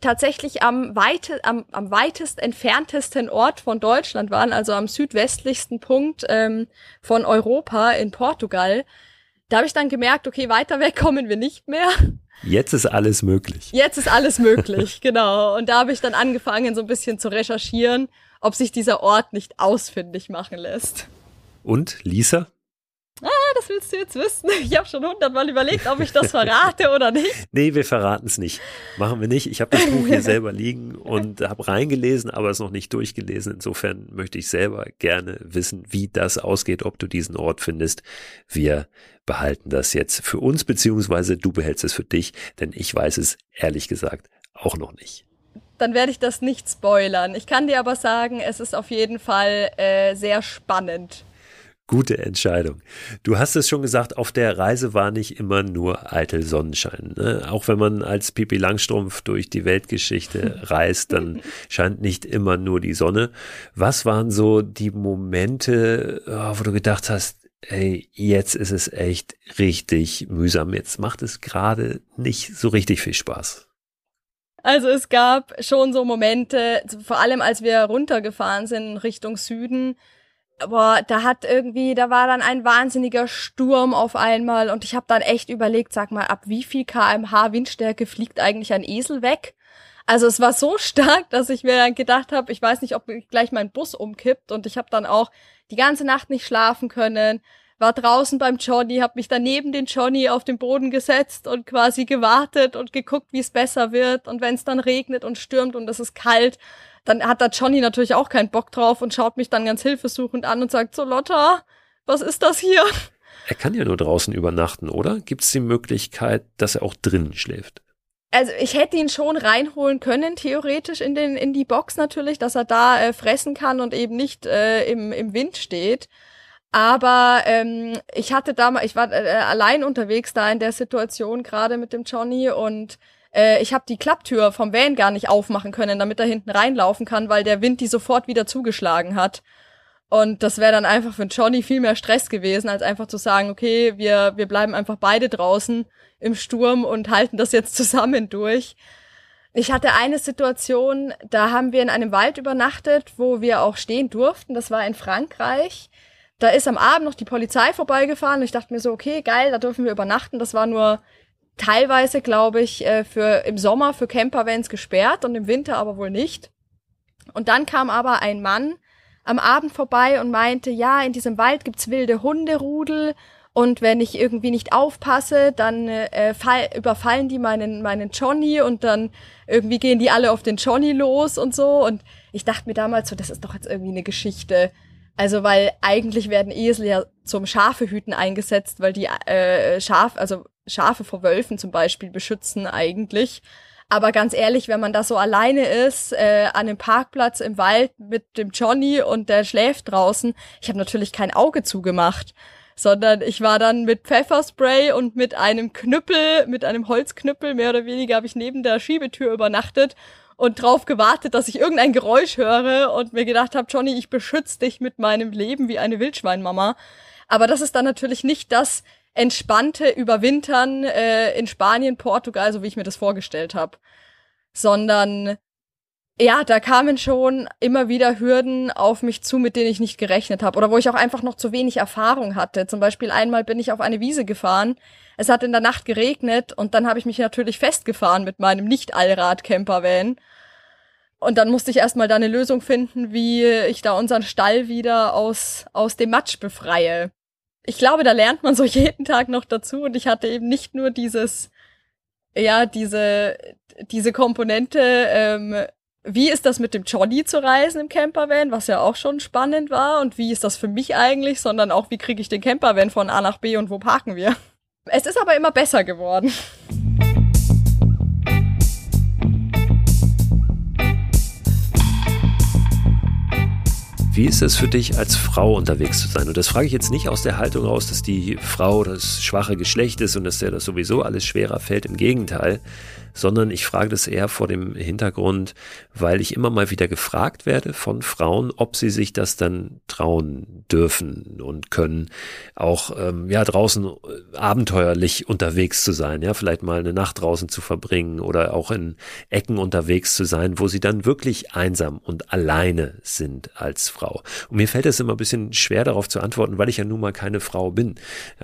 tatsächlich am, weite, am, am weitest entferntesten Ort von Deutschland waren, also am südwestlichsten Punkt ähm, von Europa in Portugal, da habe ich dann gemerkt, okay, weiter weg kommen wir nicht mehr. Jetzt ist alles möglich. Jetzt ist alles möglich, genau. Und da habe ich dann angefangen, so ein bisschen zu recherchieren, ob sich dieser Ort nicht ausfindig machen lässt. Und Lisa? Ah, das willst du jetzt wissen. Ich habe schon hundertmal überlegt, ob ich das verrate oder nicht. Nee, wir verraten es nicht. Machen wir nicht. Ich habe das Buch hier selber liegen und habe reingelesen, aber es noch nicht durchgelesen. Insofern möchte ich selber gerne wissen, wie das ausgeht, ob du diesen Ort findest. Wir behalten das jetzt für uns, beziehungsweise du behältst es für dich, denn ich weiß es ehrlich gesagt auch noch nicht dann werde ich das nicht spoilern. Ich kann dir aber sagen, es ist auf jeden Fall äh, sehr spannend. Gute Entscheidung. Du hast es schon gesagt, auf der Reise war nicht immer nur eitel Sonnenschein. Ne? Auch wenn man als Pipi Langstrumpf durch die Weltgeschichte reist, dann scheint nicht immer nur die Sonne. Was waren so die Momente, oh, wo du gedacht hast, ey, jetzt ist es echt richtig mühsam. Jetzt macht es gerade nicht so richtig viel Spaß. Also es gab schon so Momente, vor allem als wir runtergefahren sind Richtung Süden, boah, da hat irgendwie, da war dann ein wahnsinniger Sturm auf einmal und ich habe dann echt überlegt, sag mal, ab wie viel kmh Windstärke fliegt eigentlich ein Esel weg? Also es war so stark, dass ich mir dann gedacht habe, ich weiß nicht, ob gleich mein Bus umkippt und ich habe dann auch die ganze Nacht nicht schlafen können, war draußen beim Johnny, habe mich daneben den Johnny auf den Boden gesetzt und quasi gewartet und geguckt, wie es besser wird und wenn es dann regnet und stürmt und es ist kalt, dann hat da Johnny natürlich auch keinen Bock drauf und schaut mich dann ganz hilfesuchend an und sagt so, Lotta, was ist das hier? Er kann ja nur draußen übernachten, oder? Gibt es die Möglichkeit, dass er auch drinnen schläft? Also ich hätte ihn schon reinholen können, theoretisch in den in die Box natürlich, dass er da äh, fressen kann und eben nicht äh, im, im Wind steht. Aber ähm, ich hatte damals, ich war äh, allein unterwegs da in der Situation gerade mit dem Johnny und äh, ich habe die Klapptür vom Van gar nicht aufmachen können, damit er hinten reinlaufen kann, weil der Wind die sofort wieder zugeschlagen hat. Und das wäre dann einfach für Johnny viel mehr Stress gewesen, als einfach zu sagen, okay, wir, wir bleiben einfach beide draußen im Sturm und halten das jetzt zusammen durch. Ich hatte eine Situation, da haben wir in einem Wald übernachtet, wo wir auch stehen durften. Das war in Frankreich. Da ist am Abend noch die Polizei vorbeigefahren und ich dachte mir so, okay, geil, da dürfen wir übernachten. Das war nur teilweise, glaube ich, äh, für im Sommer für Campervans gesperrt und im Winter aber wohl nicht. Und dann kam aber ein Mann am Abend vorbei und meinte, ja, in diesem Wald gibt's wilde Hunderudel und wenn ich irgendwie nicht aufpasse, dann äh, fall, überfallen die meinen meinen Johnny und dann irgendwie gehen die alle auf den Johnny los und so und ich dachte mir damals so, das ist doch jetzt irgendwie eine Geschichte. Also weil eigentlich werden Esel ja zum Schafehüten eingesetzt, weil die äh, Schaf, also Schafe vor Wölfen zum Beispiel beschützen eigentlich. Aber ganz ehrlich, wenn man da so alleine ist, äh, an einem Parkplatz im Wald mit dem Johnny und der schläft draußen, ich habe natürlich kein Auge zugemacht, sondern ich war dann mit Pfefferspray und mit einem Knüppel, mit einem Holzknüppel, mehr oder weniger, habe ich neben der Schiebetür übernachtet und drauf gewartet, dass ich irgendein Geräusch höre und mir gedacht habe, Johnny, ich beschütze dich mit meinem Leben wie eine Wildschweinmama. Aber das ist dann natürlich nicht das entspannte Überwintern äh, in Spanien, Portugal, so wie ich mir das vorgestellt habe, sondern ja, da kamen schon immer wieder Hürden auf mich zu, mit denen ich nicht gerechnet habe oder wo ich auch einfach noch zu wenig Erfahrung hatte. Zum Beispiel einmal bin ich auf eine Wiese gefahren, es hat in der Nacht geregnet und dann habe ich mich natürlich festgefahren mit meinem Nicht-Allrad-Camper-Van. Und dann musste ich erstmal da eine Lösung finden, wie ich da unseren Stall wieder aus, aus dem Matsch befreie. Ich glaube, da lernt man so jeden Tag noch dazu und ich hatte eben nicht nur dieses, ja, diese, diese Komponente, ähm, wie ist das mit dem Johnny zu reisen im Campervan, was ja auch schon spannend war und wie ist das für mich eigentlich, sondern auch wie kriege ich den Campervan von A nach B und wo parken wir. Es ist aber immer besser geworden. Wie ist es für dich, als Frau unterwegs zu sein? Und das frage ich jetzt nicht aus der Haltung raus, dass die Frau das schwache Geschlecht ist und dass der das sowieso alles schwerer fällt. Im Gegenteil sondern ich frage das eher vor dem Hintergrund, weil ich immer mal wieder gefragt werde von Frauen, ob sie sich das dann trauen dürfen und können, auch ähm, ja draußen äh, abenteuerlich unterwegs zu sein, ja vielleicht mal eine Nacht draußen zu verbringen oder auch in Ecken unterwegs zu sein, wo sie dann wirklich einsam und alleine sind als Frau. Und mir fällt es immer ein bisschen schwer darauf zu antworten, weil ich ja nun mal keine Frau bin.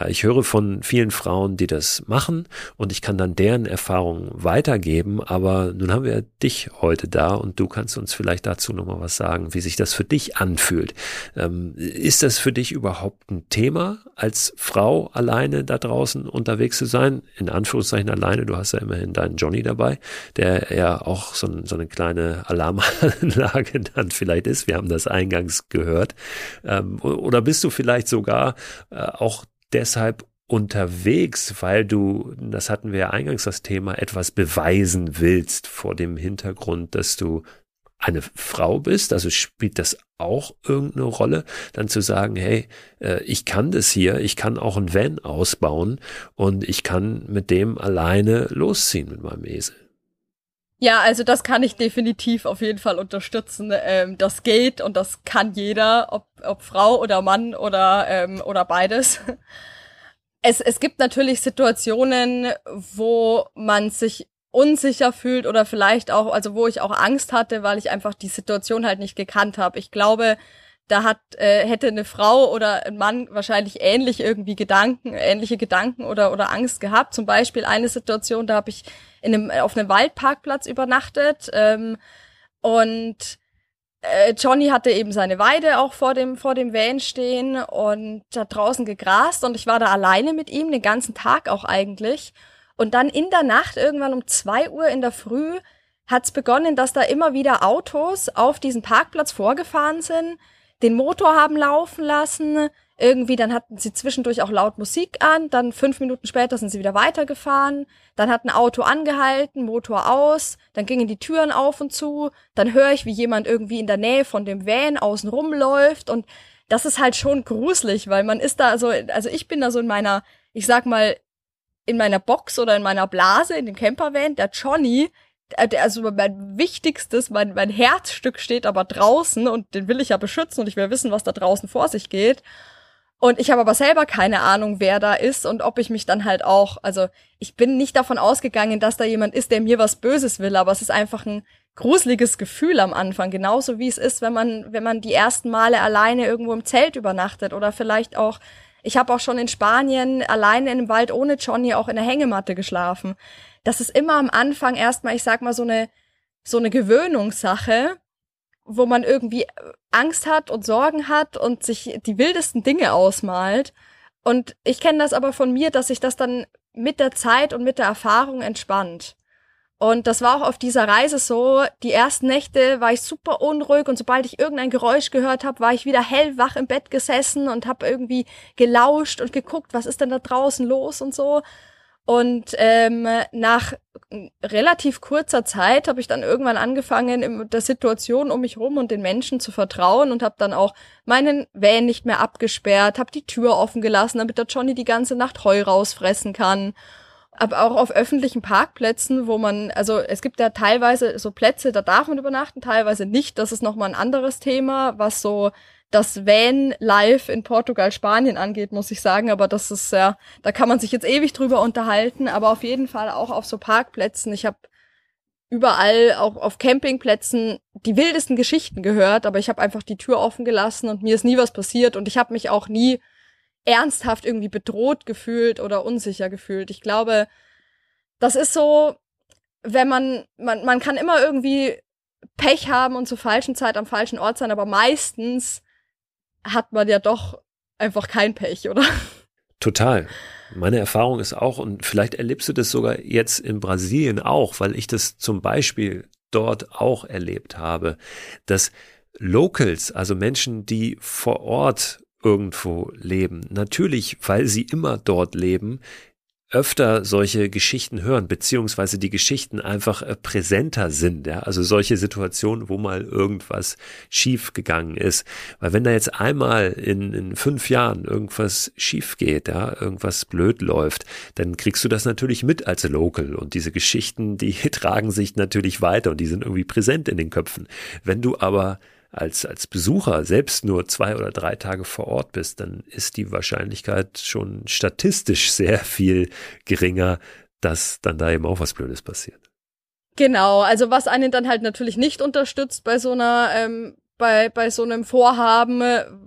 Ja, ich höre von vielen Frauen, die das machen und ich kann dann deren Erfahrungen weiter weitergeben, aber nun haben wir dich heute da und du kannst uns vielleicht dazu nochmal was sagen, wie sich das für dich anfühlt. Ähm, ist das für dich überhaupt ein Thema, als Frau alleine da draußen unterwegs zu sein? In Anführungszeichen alleine, du hast ja immerhin deinen Johnny dabei, der ja auch so, so eine kleine Alarmanlage dann vielleicht ist. Wir haben das eingangs gehört. Ähm, oder bist du vielleicht sogar äh, auch deshalb unterwegs, weil du, das hatten wir ja eingangs das Thema, etwas beweisen willst vor dem Hintergrund, dass du eine Frau bist, also spielt das auch irgendeine Rolle, dann zu sagen, hey, äh, ich kann das hier, ich kann auch ein Van ausbauen und ich kann mit dem alleine losziehen mit meinem Esel. Ja, also das kann ich definitiv auf jeden Fall unterstützen. Ähm, das geht und das kann jeder, ob, ob Frau oder Mann oder, ähm, oder beides es, es gibt natürlich Situationen, wo man sich unsicher fühlt oder vielleicht auch, also wo ich auch Angst hatte, weil ich einfach die Situation halt nicht gekannt habe. Ich glaube, da hat äh, hätte eine Frau oder ein Mann wahrscheinlich ähnlich irgendwie Gedanken, ähnliche Gedanken oder oder Angst gehabt. Zum Beispiel eine Situation, da habe ich in einem auf einem Waldparkplatz übernachtet ähm, und äh, Johnny hatte eben seine Weide auch vor dem, vor dem Van stehen und hat draußen gegrast und ich war da alleine mit ihm, den ganzen Tag auch eigentlich. Und dann in der Nacht, irgendwann um zwei Uhr in der Früh, hat's begonnen, dass da immer wieder Autos auf diesen Parkplatz vorgefahren sind, den Motor haben laufen lassen, irgendwie, dann hatten sie zwischendurch auch laut Musik an, dann fünf Minuten später sind sie wieder weitergefahren, dann hat ein Auto angehalten, Motor aus, dann gingen die Türen auf und zu, dann höre ich, wie jemand irgendwie in der Nähe von dem Van außen rumläuft und das ist halt schon gruselig, weil man ist da so, also ich bin da so in meiner, ich sag mal, in meiner Box oder in meiner Blase, in dem Campervan, der Johnny, also mein wichtigstes, mein, mein Herzstück steht aber draußen und den will ich ja beschützen und ich will wissen, was da draußen vor sich geht. Und ich habe aber selber keine Ahnung, wer da ist und ob ich mich dann halt auch, also ich bin nicht davon ausgegangen, dass da jemand ist, der mir was Böses will, aber es ist einfach ein gruseliges Gefühl am Anfang, genauso wie es ist, wenn man, wenn man die ersten Male alleine irgendwo im Zelt übernachtet oder vielleicht auch, ich habe auch schon in Spanien alleine in einem Wald ohne Johnny auch in der Hängematte geschlafen. Das ist immer am Anfang erstmal, ich sag mal, so eine, so eine Gewöhnungssache wo man irgendwie Angst hat und Sorgen hat und sich die wildesten Dinge ausmalt. Und ich kenne das aber von mir, dass sich das dann mit der Zeit und mit der Erfahrung entspannt. Und das war auch auf dieser Reise so. Die ersten Nächte war ich super unruhig und sobald ich irgendein Geräusch gehört habe, war ich wieder hellwach im Bett gesessen und habe irgendwie gelauscht und geguckt, was ist denn da draußen los und so. Und ähm, nach relativ kurzer Zeit habe ich dann irgendwann angefangen, in der Situation um mich rum und den Menschen zu vertrauen und habe dann auch meinen Van nicht mehr abgesperrt, habe die Tür offen gelassen, damit der Johnny die ganze Nacht Heu rausfressen kann. Aber auch auf öffentlichen Parkplätzen, wo man, also es gibt ja teilweise so Plätze, da darf man übernachten, teilweise nicht. Das ist nochmal ein anderes Thema, was so das Van Live in Portugal, Spanien angeht, muss ich sagen. Aber das ist ja, da kann man sich jetzt ewig drüber unterhalten. Aber auf jeden Fall auch auf so Parkplätzen. Ich habe überall, auch auf Campingplätzen, die wildesten Geschichten gehört. Aber ich habe einfach die Tür offen gelassen und mir ist nie was passiert. Und ich habe mich auch nie ernsthaft irgendwie bedroht gefühlt oder unsicher gefühlt. Ich glaube, das ist so, wenn man, man, man kann immer irgendwie Pech haben und zur falschen Zeit am falschen Ort sein, aber meistens hat man ja doch einfach kein Pech, oder? Total. Meine Erfahrung ist auch, und vielleicht erlebst du das sogar jetzt in Brasilien auch, weil ich das zum Beispiel dort auch erlebt habe, dass Locals, also Menschen, die vor Ort irgendwo leben. Natürlich, weil sie immer dort leben, öfter solche Geschichten hören, beziehungsweise die Geschichten einfach äh, präsenter sind, ja, also solche Situationen, wo mal irgendwas schief gegangen ist. Weil wenn da jetzt einmal in, in fünf Jahren irgendwas schief geht, ja, irgendwas blöd läuft, dann kriegst du das natürlich mit als Local und diese Geschichten, die tragen sich natürlich weiter und die sind irgendwie präsent in den Köpfen. Wenn du aber als, als Besucher selbst nur zwei oder drei Tage vor Ort bist, dann ist die Wahrscheinlichkeit schon statistisch sehr viel geringer, dass dann da eben auch was Blödes passiert. Genau, also was einen dann halt natürlich nicht unterstützt bei so einer, ähm, bei, bei so einem Vorhaben,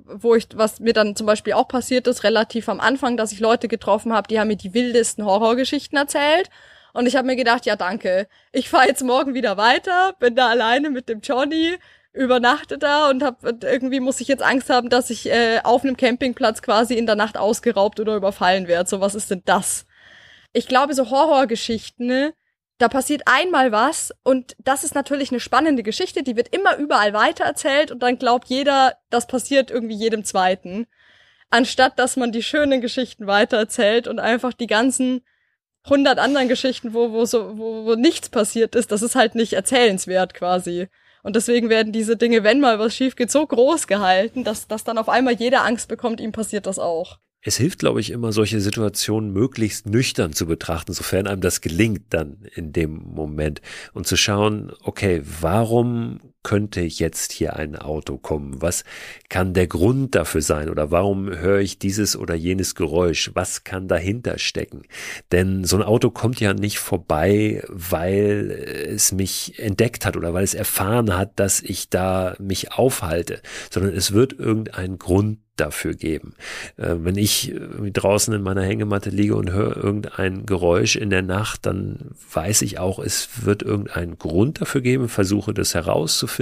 wo ich, was mir dann zum Beispiel auch passiert ist, relativ am Anfang, dass ich Leute getroffen habe, die haben mir die wildesten Horrorgeschichten erzählt. Und ich habe mir gedacht, ja danke, ich fahre jetzt morgen wieder weiter, bin da alleine mit dem Johnny, übernachte da und hab irgendwie muss ich jetzt Angst haben, dass ich äh, auf einem Campingplatz quasi in der Nacht ausgeraubt oder überfallen werde. So was ist denn das? Ich glaube, so Horrorgeschichten, ne? da passiert einmal was und das ist natürlich eine spannende Geschichte, die wird immer überall weitererzählt und dann glaubt jeder, das passiert irgendwie jedem zweiten. Anstatt dass man die schönen Geschichten weitererzählt und einfach die ganzen hundert anderen Geschichten, wo, wo so, wo, wo nichts passiert ist, das ist halt nicht erzählenswert quasi. Und deswegen werden diese Dinge, wenn mal was schief geht, so groß gehalten, dass, dass dann auf einmal jeder Angst bekommt, ihm passiert das auch. Es hilft, glaube ich, immer solche Situationen möglichst nüchtern zu betrachten, sofern einem das gelingt dann in dem Moment und zu schauen, okay, warum könnte jetzt hier ein Auto kommen? Was kann der Grund dafür sein? Oder warum höre ich dieses oder jenes Geräusch? Was kann dahinter stecken? Denn so ein Auto kommt ja nicht vorbei, weil es mich entdeckt hat oder weil es erfahren hat, dass ich da mich aufhalte, sondern es wird irgendeinen Grund dafür geben. Äh, wenn ich äh, draußen in meiner Hängematte liege und höre irgendein Geräusch in der Nacht, dann weiß ich auch, es wird irgendeinen Grund dafür geben, versuche das herauszufinden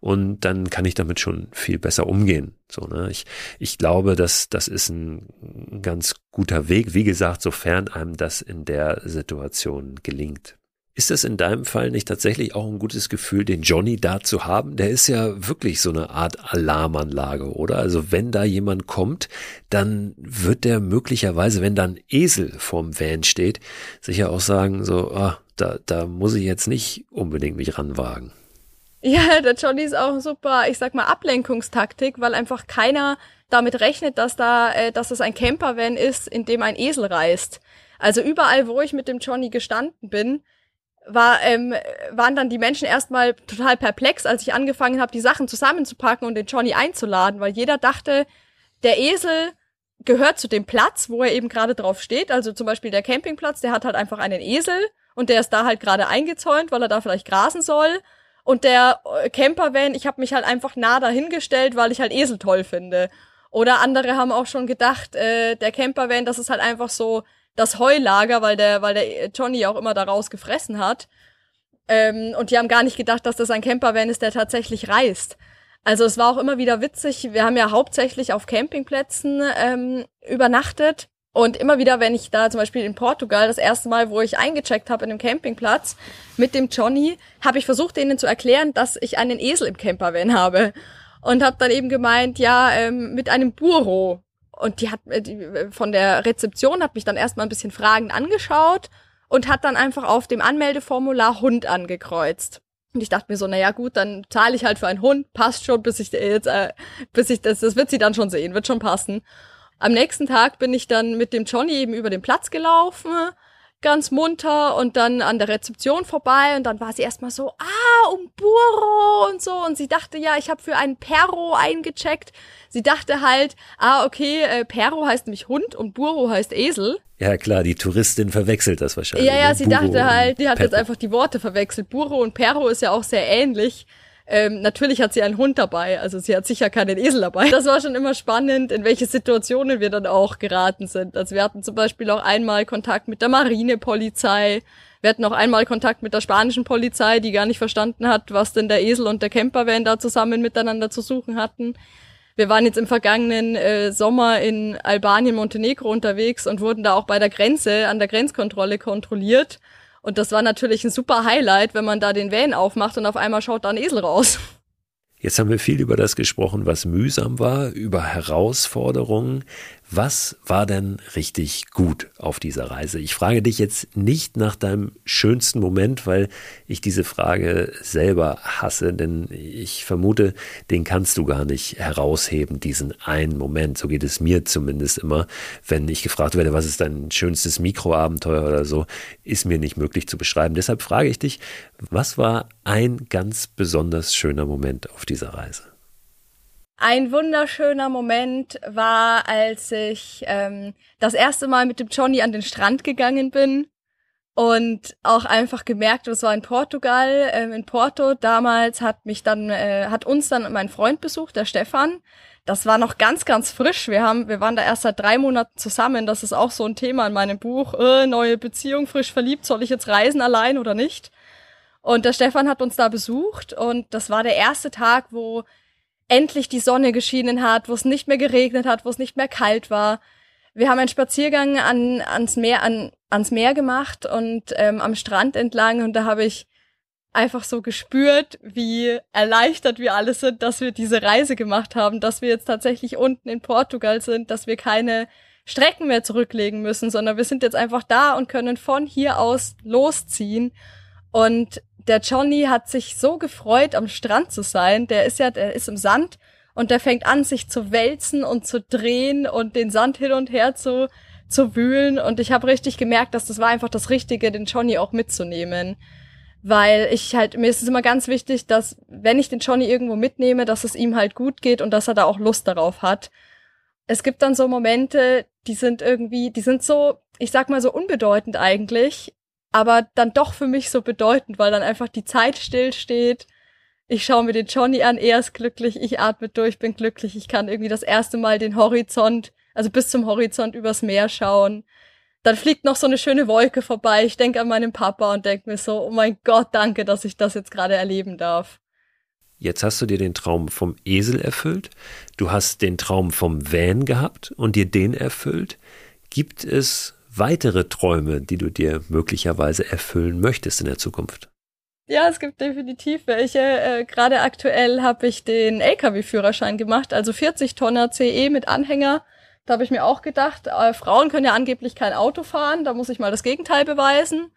und dann kann ich damit schon viel besser umgehen. So, ne? ich, ich glaube, dass das ist ein ganz guter Weg, wie gesagt, sofern einem das in der Situation gelingt. Ist das in deinem Fall nicht tatsächlich auch ein gutes Gefühl, den Johnny da zu haben? Der ist ja wirklich so eine Art Alarmanlage, oder? Also wenn da jemand kommt, dann wird der möglicherweise, wenn da ein Esel vorm Van steht, sicher auch sagen, so, ah, da, da muss ich jetzt nicht unbedingt mich ranwagen. Ja, der Johnny ist auch super, ich sag mal, Ablenkungstaktik, weil einfach keiner damit rechnet, dass da, äh, dass es ein Campervan ist, in dem ein Esel reist. Also überall, wo ich mit dem Johnny gestanden bin, war, ähm, waren dann die Menschen erstmal total perplex, als ich angefangen habe, die Sachen zusammenzupacken und den Johnny einzuladen, weil jeder dachte, der Esel gehört zu dem Platz, wo er eben gerade drauf steht. Also zum Beispiel der Campingplatz, der hat halt einfach einen Esel und der ist da halt gerade eingezäunt, weil er da vielleicht grasen soll. Und der äh, Campervan, ich habe mich halt einfach nah dahingestellt, weil ich halt Esel toll finde. Oder andere haben auch schon gedacht, äh, der Campervan, das ist halt einfach so das Heulager, weil der, weil der Johnny auch immer daraus gefressen hat. Ähm, und die haben gar nicht gedacht, dass das ein Campervan ist, der tatsächlich reist. Also es war auch immer wieder witzig. Wir haben ja hauptsächlich auf Campingplätzen ähm, übernachtet. Und immer wieder, wenn ich da zum Beispiel in Portugal, das erste Mal, wo ich eingecheckt habe in einem Campingplatz mit dem Johnny, habe ich versucht, denen zu erklären, dass ich einen Esel im Campervan habe. Und habe dann eben gemeint, ja, ähm, mit einem Burro. Und die hat äh, die, äh, von der Rezeption hat mich dann erstmal ein bisschen fragend angeschaut und hat dann einfach auf dem Anmeldeformular Hund angekreuzt. Und ich dachte mir so, naja gut, dann zahle ich halt für einen Hund, passt schon, bis ich jetzt, äh, bis ich das, das wird sie dann schon sehen, wird schon passen. Am nächsten Tag bin ich dann mit dem Johnny eben über den Platz gelaufen. ganz munter und dann an der Rezeption vorbei und dann war sie erstmal so, ah, um Buro und so und sie dachte, ja, ich habe für einen Perro eingecheckt. Sie dachte halt, ah, okay, äh, Perro heißt nämlich Hund und Buro heißt Esel. Ja klar, die Touristin verwechselt das wahrscheinlich. Ja, ja, ne? sie Buro dachte halt, die hat jetzt einfach die Worte verwechselt. Buro und Perro ist ja auch sehr ähnlich. Ähm, natürlich hat sie einen Hund dabei, also sie hat sicher keinen Esel dabei. Das war schon immer spannend, in welche Situationen wir dann auch geraten sind. Also wir hatten zum Beispiel auch einmal Kontakt mit der Marinepolizei. Wir hatten auch einmal Kontakt mit der spanischen Polizei, die gar nicht verstanden hat, was denn der Esel und der Campervan da zusammen miteinander zu suchen hatten. Wir waren jetzt im vergangenen äh, Sommer in Albanien, Montenegro unterwegs und wurden da auch bei der Grenze, an der Grenzkontrolle kontrolliert. Und das war natürlich ein super Highlight, wenn man da den Van aufmacht und auf einmal schaut da ein Esel raus. Jetzt haben wir viel über das gesprochen, was mühsam war, über Herausforderungen. Was war denn richtig gut auf dieser Reise? Ich frage dich jetzt nicht nach deinem schönsten Moment, weil ich diese Frage selber hasse, denn ich vermute, den kannst du gar nicht herausheben, diesen einen Moment. So geht es mir zumindest immer, wenn ich gefragt werde, was ist dein schönstes Mikroabenteuer oder so, ist mir nicht möglich zu beschreiben. Deshalb frage ich dich, was war ein ganz besonders schöner Moment auf dieser Reise? Ein wunderschöner Moment war, als ich ähm, das erste Mal mit dem Johnny an den Strand gegangen bin und auch einfach gemerkt, das war in Portugal, ähm, in Porto. Damals hat mich dann, äh, hat uns dann mein Freund besucht, der Stefan. Das war noch ganz, ganz frisch. Wir haben, wir waren da erst seit drei Monaten zusammen. Das ist auch so ein Thema in meinem Buch. Äh, neue Beziehung, frisch verliebt. Soll ich jetzt reisen allein oder nicht? Und der Stefan hat uns da besucht und das war der erste Tag, wo endlich die Sonne geschienen hat, wo es nicht mehr geregnet hat, wo es nicht mehr kalt war. Wir haben einen Spaziergang an, ans Meer, an, ans Meer gemacht und ähm, am Strand entlang und da habe ich einfach so gespürt, wie erleichtert wir alle sind, dass wir diese Reise gemacht haben, dass wir jetzt tatsächlich unten in Portugal sind, dass wir keine Strecken mehr zurücklegen müssen, sondern wir sind jetzt einfach da und können von hier aus losziehen. Und der Johnny hat sich so gefreut, am Strand zu sein. Der ist ja, der ist im Sand und der fängt an, sich zu wälzen und zu drehen und den Sand hin und her zu, zu wühlen. Und ich habe richtig gemerkt, dass das war einfach das Richtige, den Johnny auch mitzunehmen. Weil ich halt, mir ist es immer ganz wichtig, dass, wenn ich den Johnny irgendwo mitnehme, dass es ihm halt gut geht und dass er da auch Lust darauf hat. Es gibt dann so Momente, die sind irgendwie, die sind so, ich sag mal so unbedeutend eigentlich, aber dann doch für mich so bedeutend, weil dann einfach die Zeit stillsteht. Ich schaue mir den Johnny an, er ist glücklich, ich atme durch, bin glücklich, ich kann irgendwie das erste Mal den Horizont, also bis zum Horizont übers Meer schauen. Dann fliegt noch so eine schöne Wolke vorbei. Ich denke an meinen Papa und denke mir so, oh mein Gott, danke, dass ich das jetzt gerade erleben darf. Jetzt hast du dir den Traum vom Esel erfüllt, du hast den Traum vom Van gehabt und dir den erfüllt. Gibt es weitere Träume, die du dir möglicherweise erfüllen möchtest in der Zukunft? Ja, es gibt definitiv welche. Äh, Gerade aktuell habe ich den LKW-Führerschein gemacht, also 40 Tonner CE mit Anhänger. Da habe ich mir auch gedacht, äh, Frauen können ja angeblich kein Auto fahren, da muss ich mal das Gegenteil beweisen.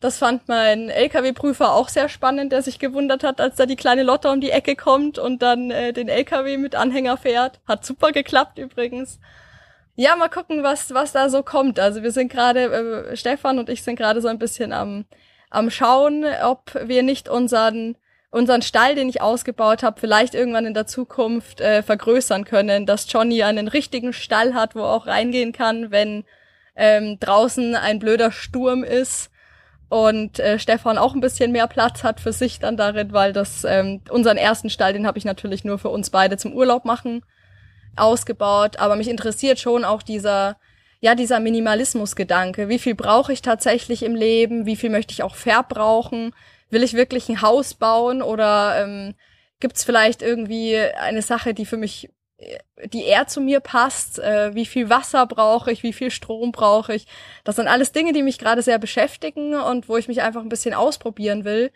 Das fand mein LKW-Prüfer auch sehr spannend, der sich gewundert hat, als da die kleine Lotte um die Ecke kommt und dann äh, den LKW mit Anhänger fährt. Hat super geklappt übrigens. Ja, mal gucken, was, was da so kommt. Also wir sind gerade, äh, Stefan und ich sind gerade so ein bisschen am, am Schauen, ob wir nicht unseren, unseren Stall, den ich ausgebaut habe, vielleicht irgendwann in der Zukunft äh, vergrößern können, dass Johnny einen richtigen Stall hat, wo er auch reingehen kann, wenn ähm, draußen ein blöder Sturm ist und äh, Stefan auch ein bisschen mehr Platz hat für sich dann darin, weil das ähm, unseren ersten Stall, den habe ich natürlich nur für uns beide zum Urlaub machen ausgebaut, aber mich interessiert schon auch dieser, ja, dieser Minimalismusgedanke. Wie viel brauche ich tatsächlich im Leben? Wie viel möchte ich auch verbrauchen? Will ich wirklich ein Haus bauen oder ähm, gibt es vielleicht irgendwie eine Sache, die für mich, die eher zu mir passt? Äh, wie viel Wasser brauche ich? Wie viel Strom brauche ich? Das sind alles Dinge, die mich gerade sehr beschäftigen und wo ich mich einfach ein bisschen ausprobieren will.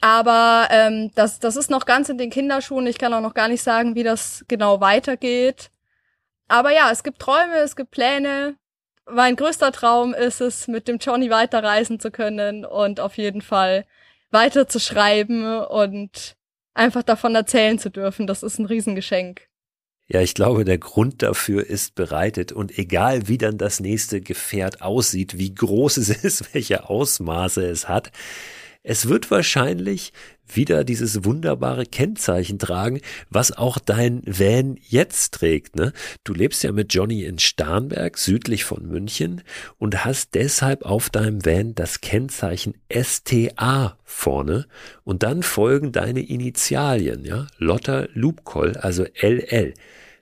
Aber ähm, das, das ist noch ganz in den Kinderschuhen. Ich kann auch noch gar nicht sagen, wie das genau weitergeht. Aber ja, es gibt Träume, es gibt Pläne. Mein größter Traum ist es, mit dem Johnny weiterreisen zu können und auf jeden Fall weiter zu schreiben und einfach davon erzählen zu dürfen. Das ist ein Riesengeschenk. Ja, ich glaube, der Grund dafür ist bereitet und egal wie dann das nächste Gefährt aussieht, wie groß es ist, welche Ausmaße es hat, es wird wahrscheinlich wieder dieses wunderbare Kennzeichen tragen, was auch dein Van jetzt trägt. Ne? Du lebst ja mit Johnny in Starnberg, südlich von München, und hast deshalb auf deinem Van das Kennzeichen STA vorne und dann folgen deine Initialien, ja, Lotta Lubkoll, also LL.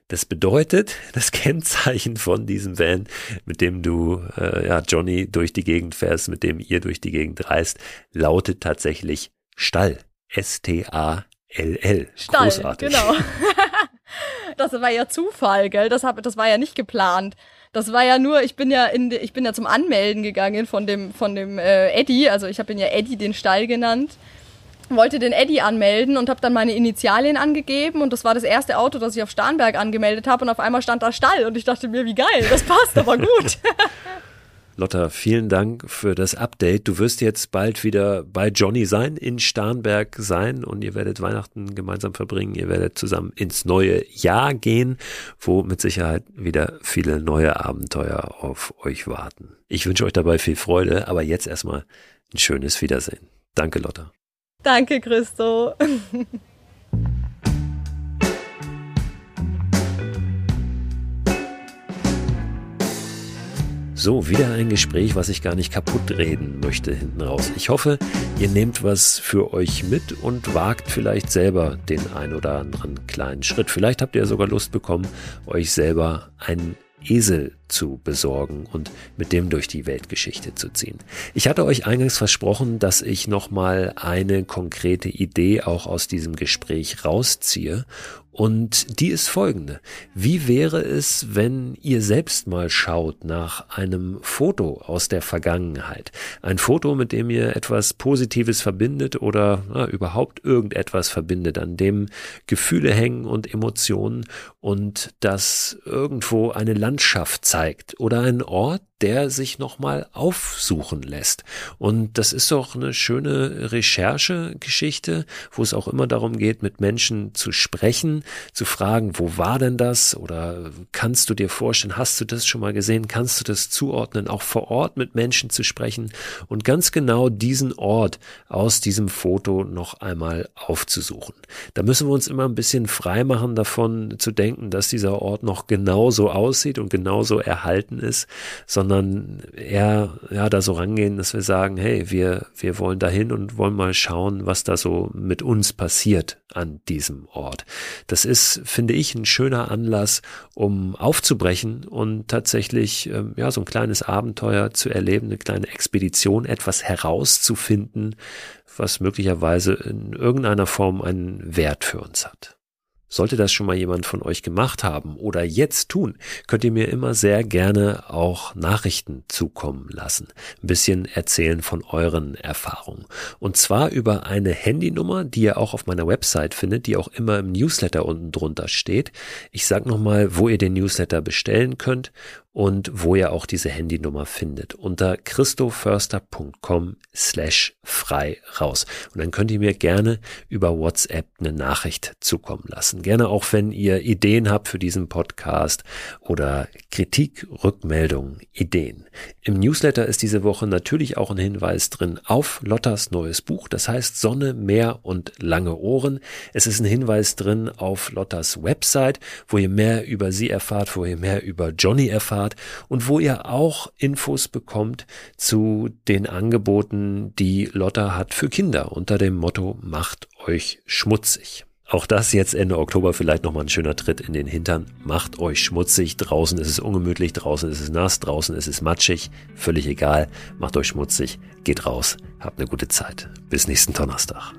Das bedeutet, das Kennzeichen von diesem Van, mit dem du, äh, ja, Johnny durch die Gegend fährst, mit dem ihr durch die Gegend reist, lautet tatsächlich Stall. S-T-A-L-L. Stall, Großartig. Genau. das war ja Zufall, gell? Das, hab, das war ja nicht geplant. Das war ja nur, ich bin ja in, ich bin ja zum Anmelden gegangen von dem, von dem äh, Eddie, also ich habe ihn ja Eddie den Stall genannt wollte den Eddie anmelden und habe dann meine Initialien angegeben und das war das erste Auto, das ich auf Starnberg angemeldet habe und auf einmal stand da Stall und ich dachte mir, wie geil, das passt aber gut. Lotta, vielen Dank für das Update. Du wirst jetzt bald wieder bei Johnny sein, in Starnberg sein und ihr werdet Weihnachten gemeinsam verbringen. Ihr werdet zusammen ins neue Jahr gehen, wo mit Sicherheit wieder viele neue Abenteuer auf euch warten. Ich wünsche euch dabei viel Freude, aber jetzt erstmal ein schönes Wiedersehen. Danke, Lotta. Danke, Christo. So, wieder ein Gespräch, was ich gar nicht kaputt reden möchte hinten raus. Ich hoffe, ihr nehmt was für euch mit und wagt vielleicht selber den ein oder anderen kleinen Schritt. Vielleicht habt ihr sogar Lust bekommen, euch selber einen Esel zu besorgen und mit dem durch die Weltgeschichte zu ziehen. Ich hatte euch eingangs versprochen, dass ich nochmal eine konkrete Idee auch aus diesem Gespräch rausziehe und die ist folgende. Wie wäre es, wenn ihr selbst mal schaut nach einem Foto aus der Vergangenheit? Ein Foto, mit dem ihr etwas Positives verbindet oder na, überhaupt irgendetwas verbindet, an dem Gefühle hängen und Emotionen und das irgendwo eine Landschaft zeigt oder einen Ort, der sich nochmal aufsuchen lässt. Und das ist doch eine schöne Recherchegeschichte, wo es auch immer darum geht, mit Menschen zu sprechen, zu fragen, wo war denn das? Oder kannst du dir vorstellen, hast du das schon mal gesehen? Kannst du das zuordnen? Auch vor Ort mit Menschen zu sprechen und ganz genau diesen Ort aus diesem Foto noch einmal aufzusuchen. Da müssen wir uns immer ein bisschen frei machen davon zu denken, dass dieser Ort noch genauso aussieht und genauso erhalten ist, sondern sondern eher ja da so rangehen, dass wir sagen, hey, wir wir wollen dahin und wollen mal schauen, was da so mit uns passiert an diesem Ort. Das ist, finde ich, ein schöner Anlass, um aufzubrechen und tatsächlich ähm, ja so ein kleines Abenteuer zu erleben, eine kleine Expedition, etwas herauszufinden, was möglicherweise in irgendeiner Form einen Wert für uns hat. Sollte das schon mal jemand von euch gemacht haben oder jetzt tun, könnt ihr mir immer sehr gerne auch Nachrichten zukommen lassen. Ein bisschen erzählen von euren Erfahrungen. Und zwar über eine Handynummer, die ihr auch auf meiner Website findet, die auch immer im Newsletter unten drunter steht. Ich sage nochmal, wo ihr den Newsletter bestellen könnt und wo ihr auch diese Handynummer findet. Unter christoförster.com slash frei raus. Und dann könnt ihr mir gerne über WhatsApp eine Nachricht zukommen lassen. Gerne auch, wenn ihr Ideen habt für diesen Podcast oder Kritik, Rückmeldungen, Ideen. Im Newsletter ist diese Woche natürlich auch ein Hinweis drin auf Lottas neues Buch. Das heißt Sonne, Meer und lange Ohren. Es ist ein Hinweis drin auf Lottas Website, wo ihr mehr über sie erfahrt, wo ihr mehr über Johnny erfahrt Start und wo ihr auch Infos bekommt zu den Angeboten, die Lotta hat für Kinder unter dem Motto Macht euch schmutzig. Auch das jetzt Ende Oktober vielleicht nochmal ein schöner Tritt in den Hintern. Macht euch schmutzig. Draußen ist es ungemütlich, draußen ist es nass, draußen ist es matschig. Völlig egal. Macht euch schmutzig. Geht raus. Habt eine gute Zeit. Bis nächsten Donnerstag.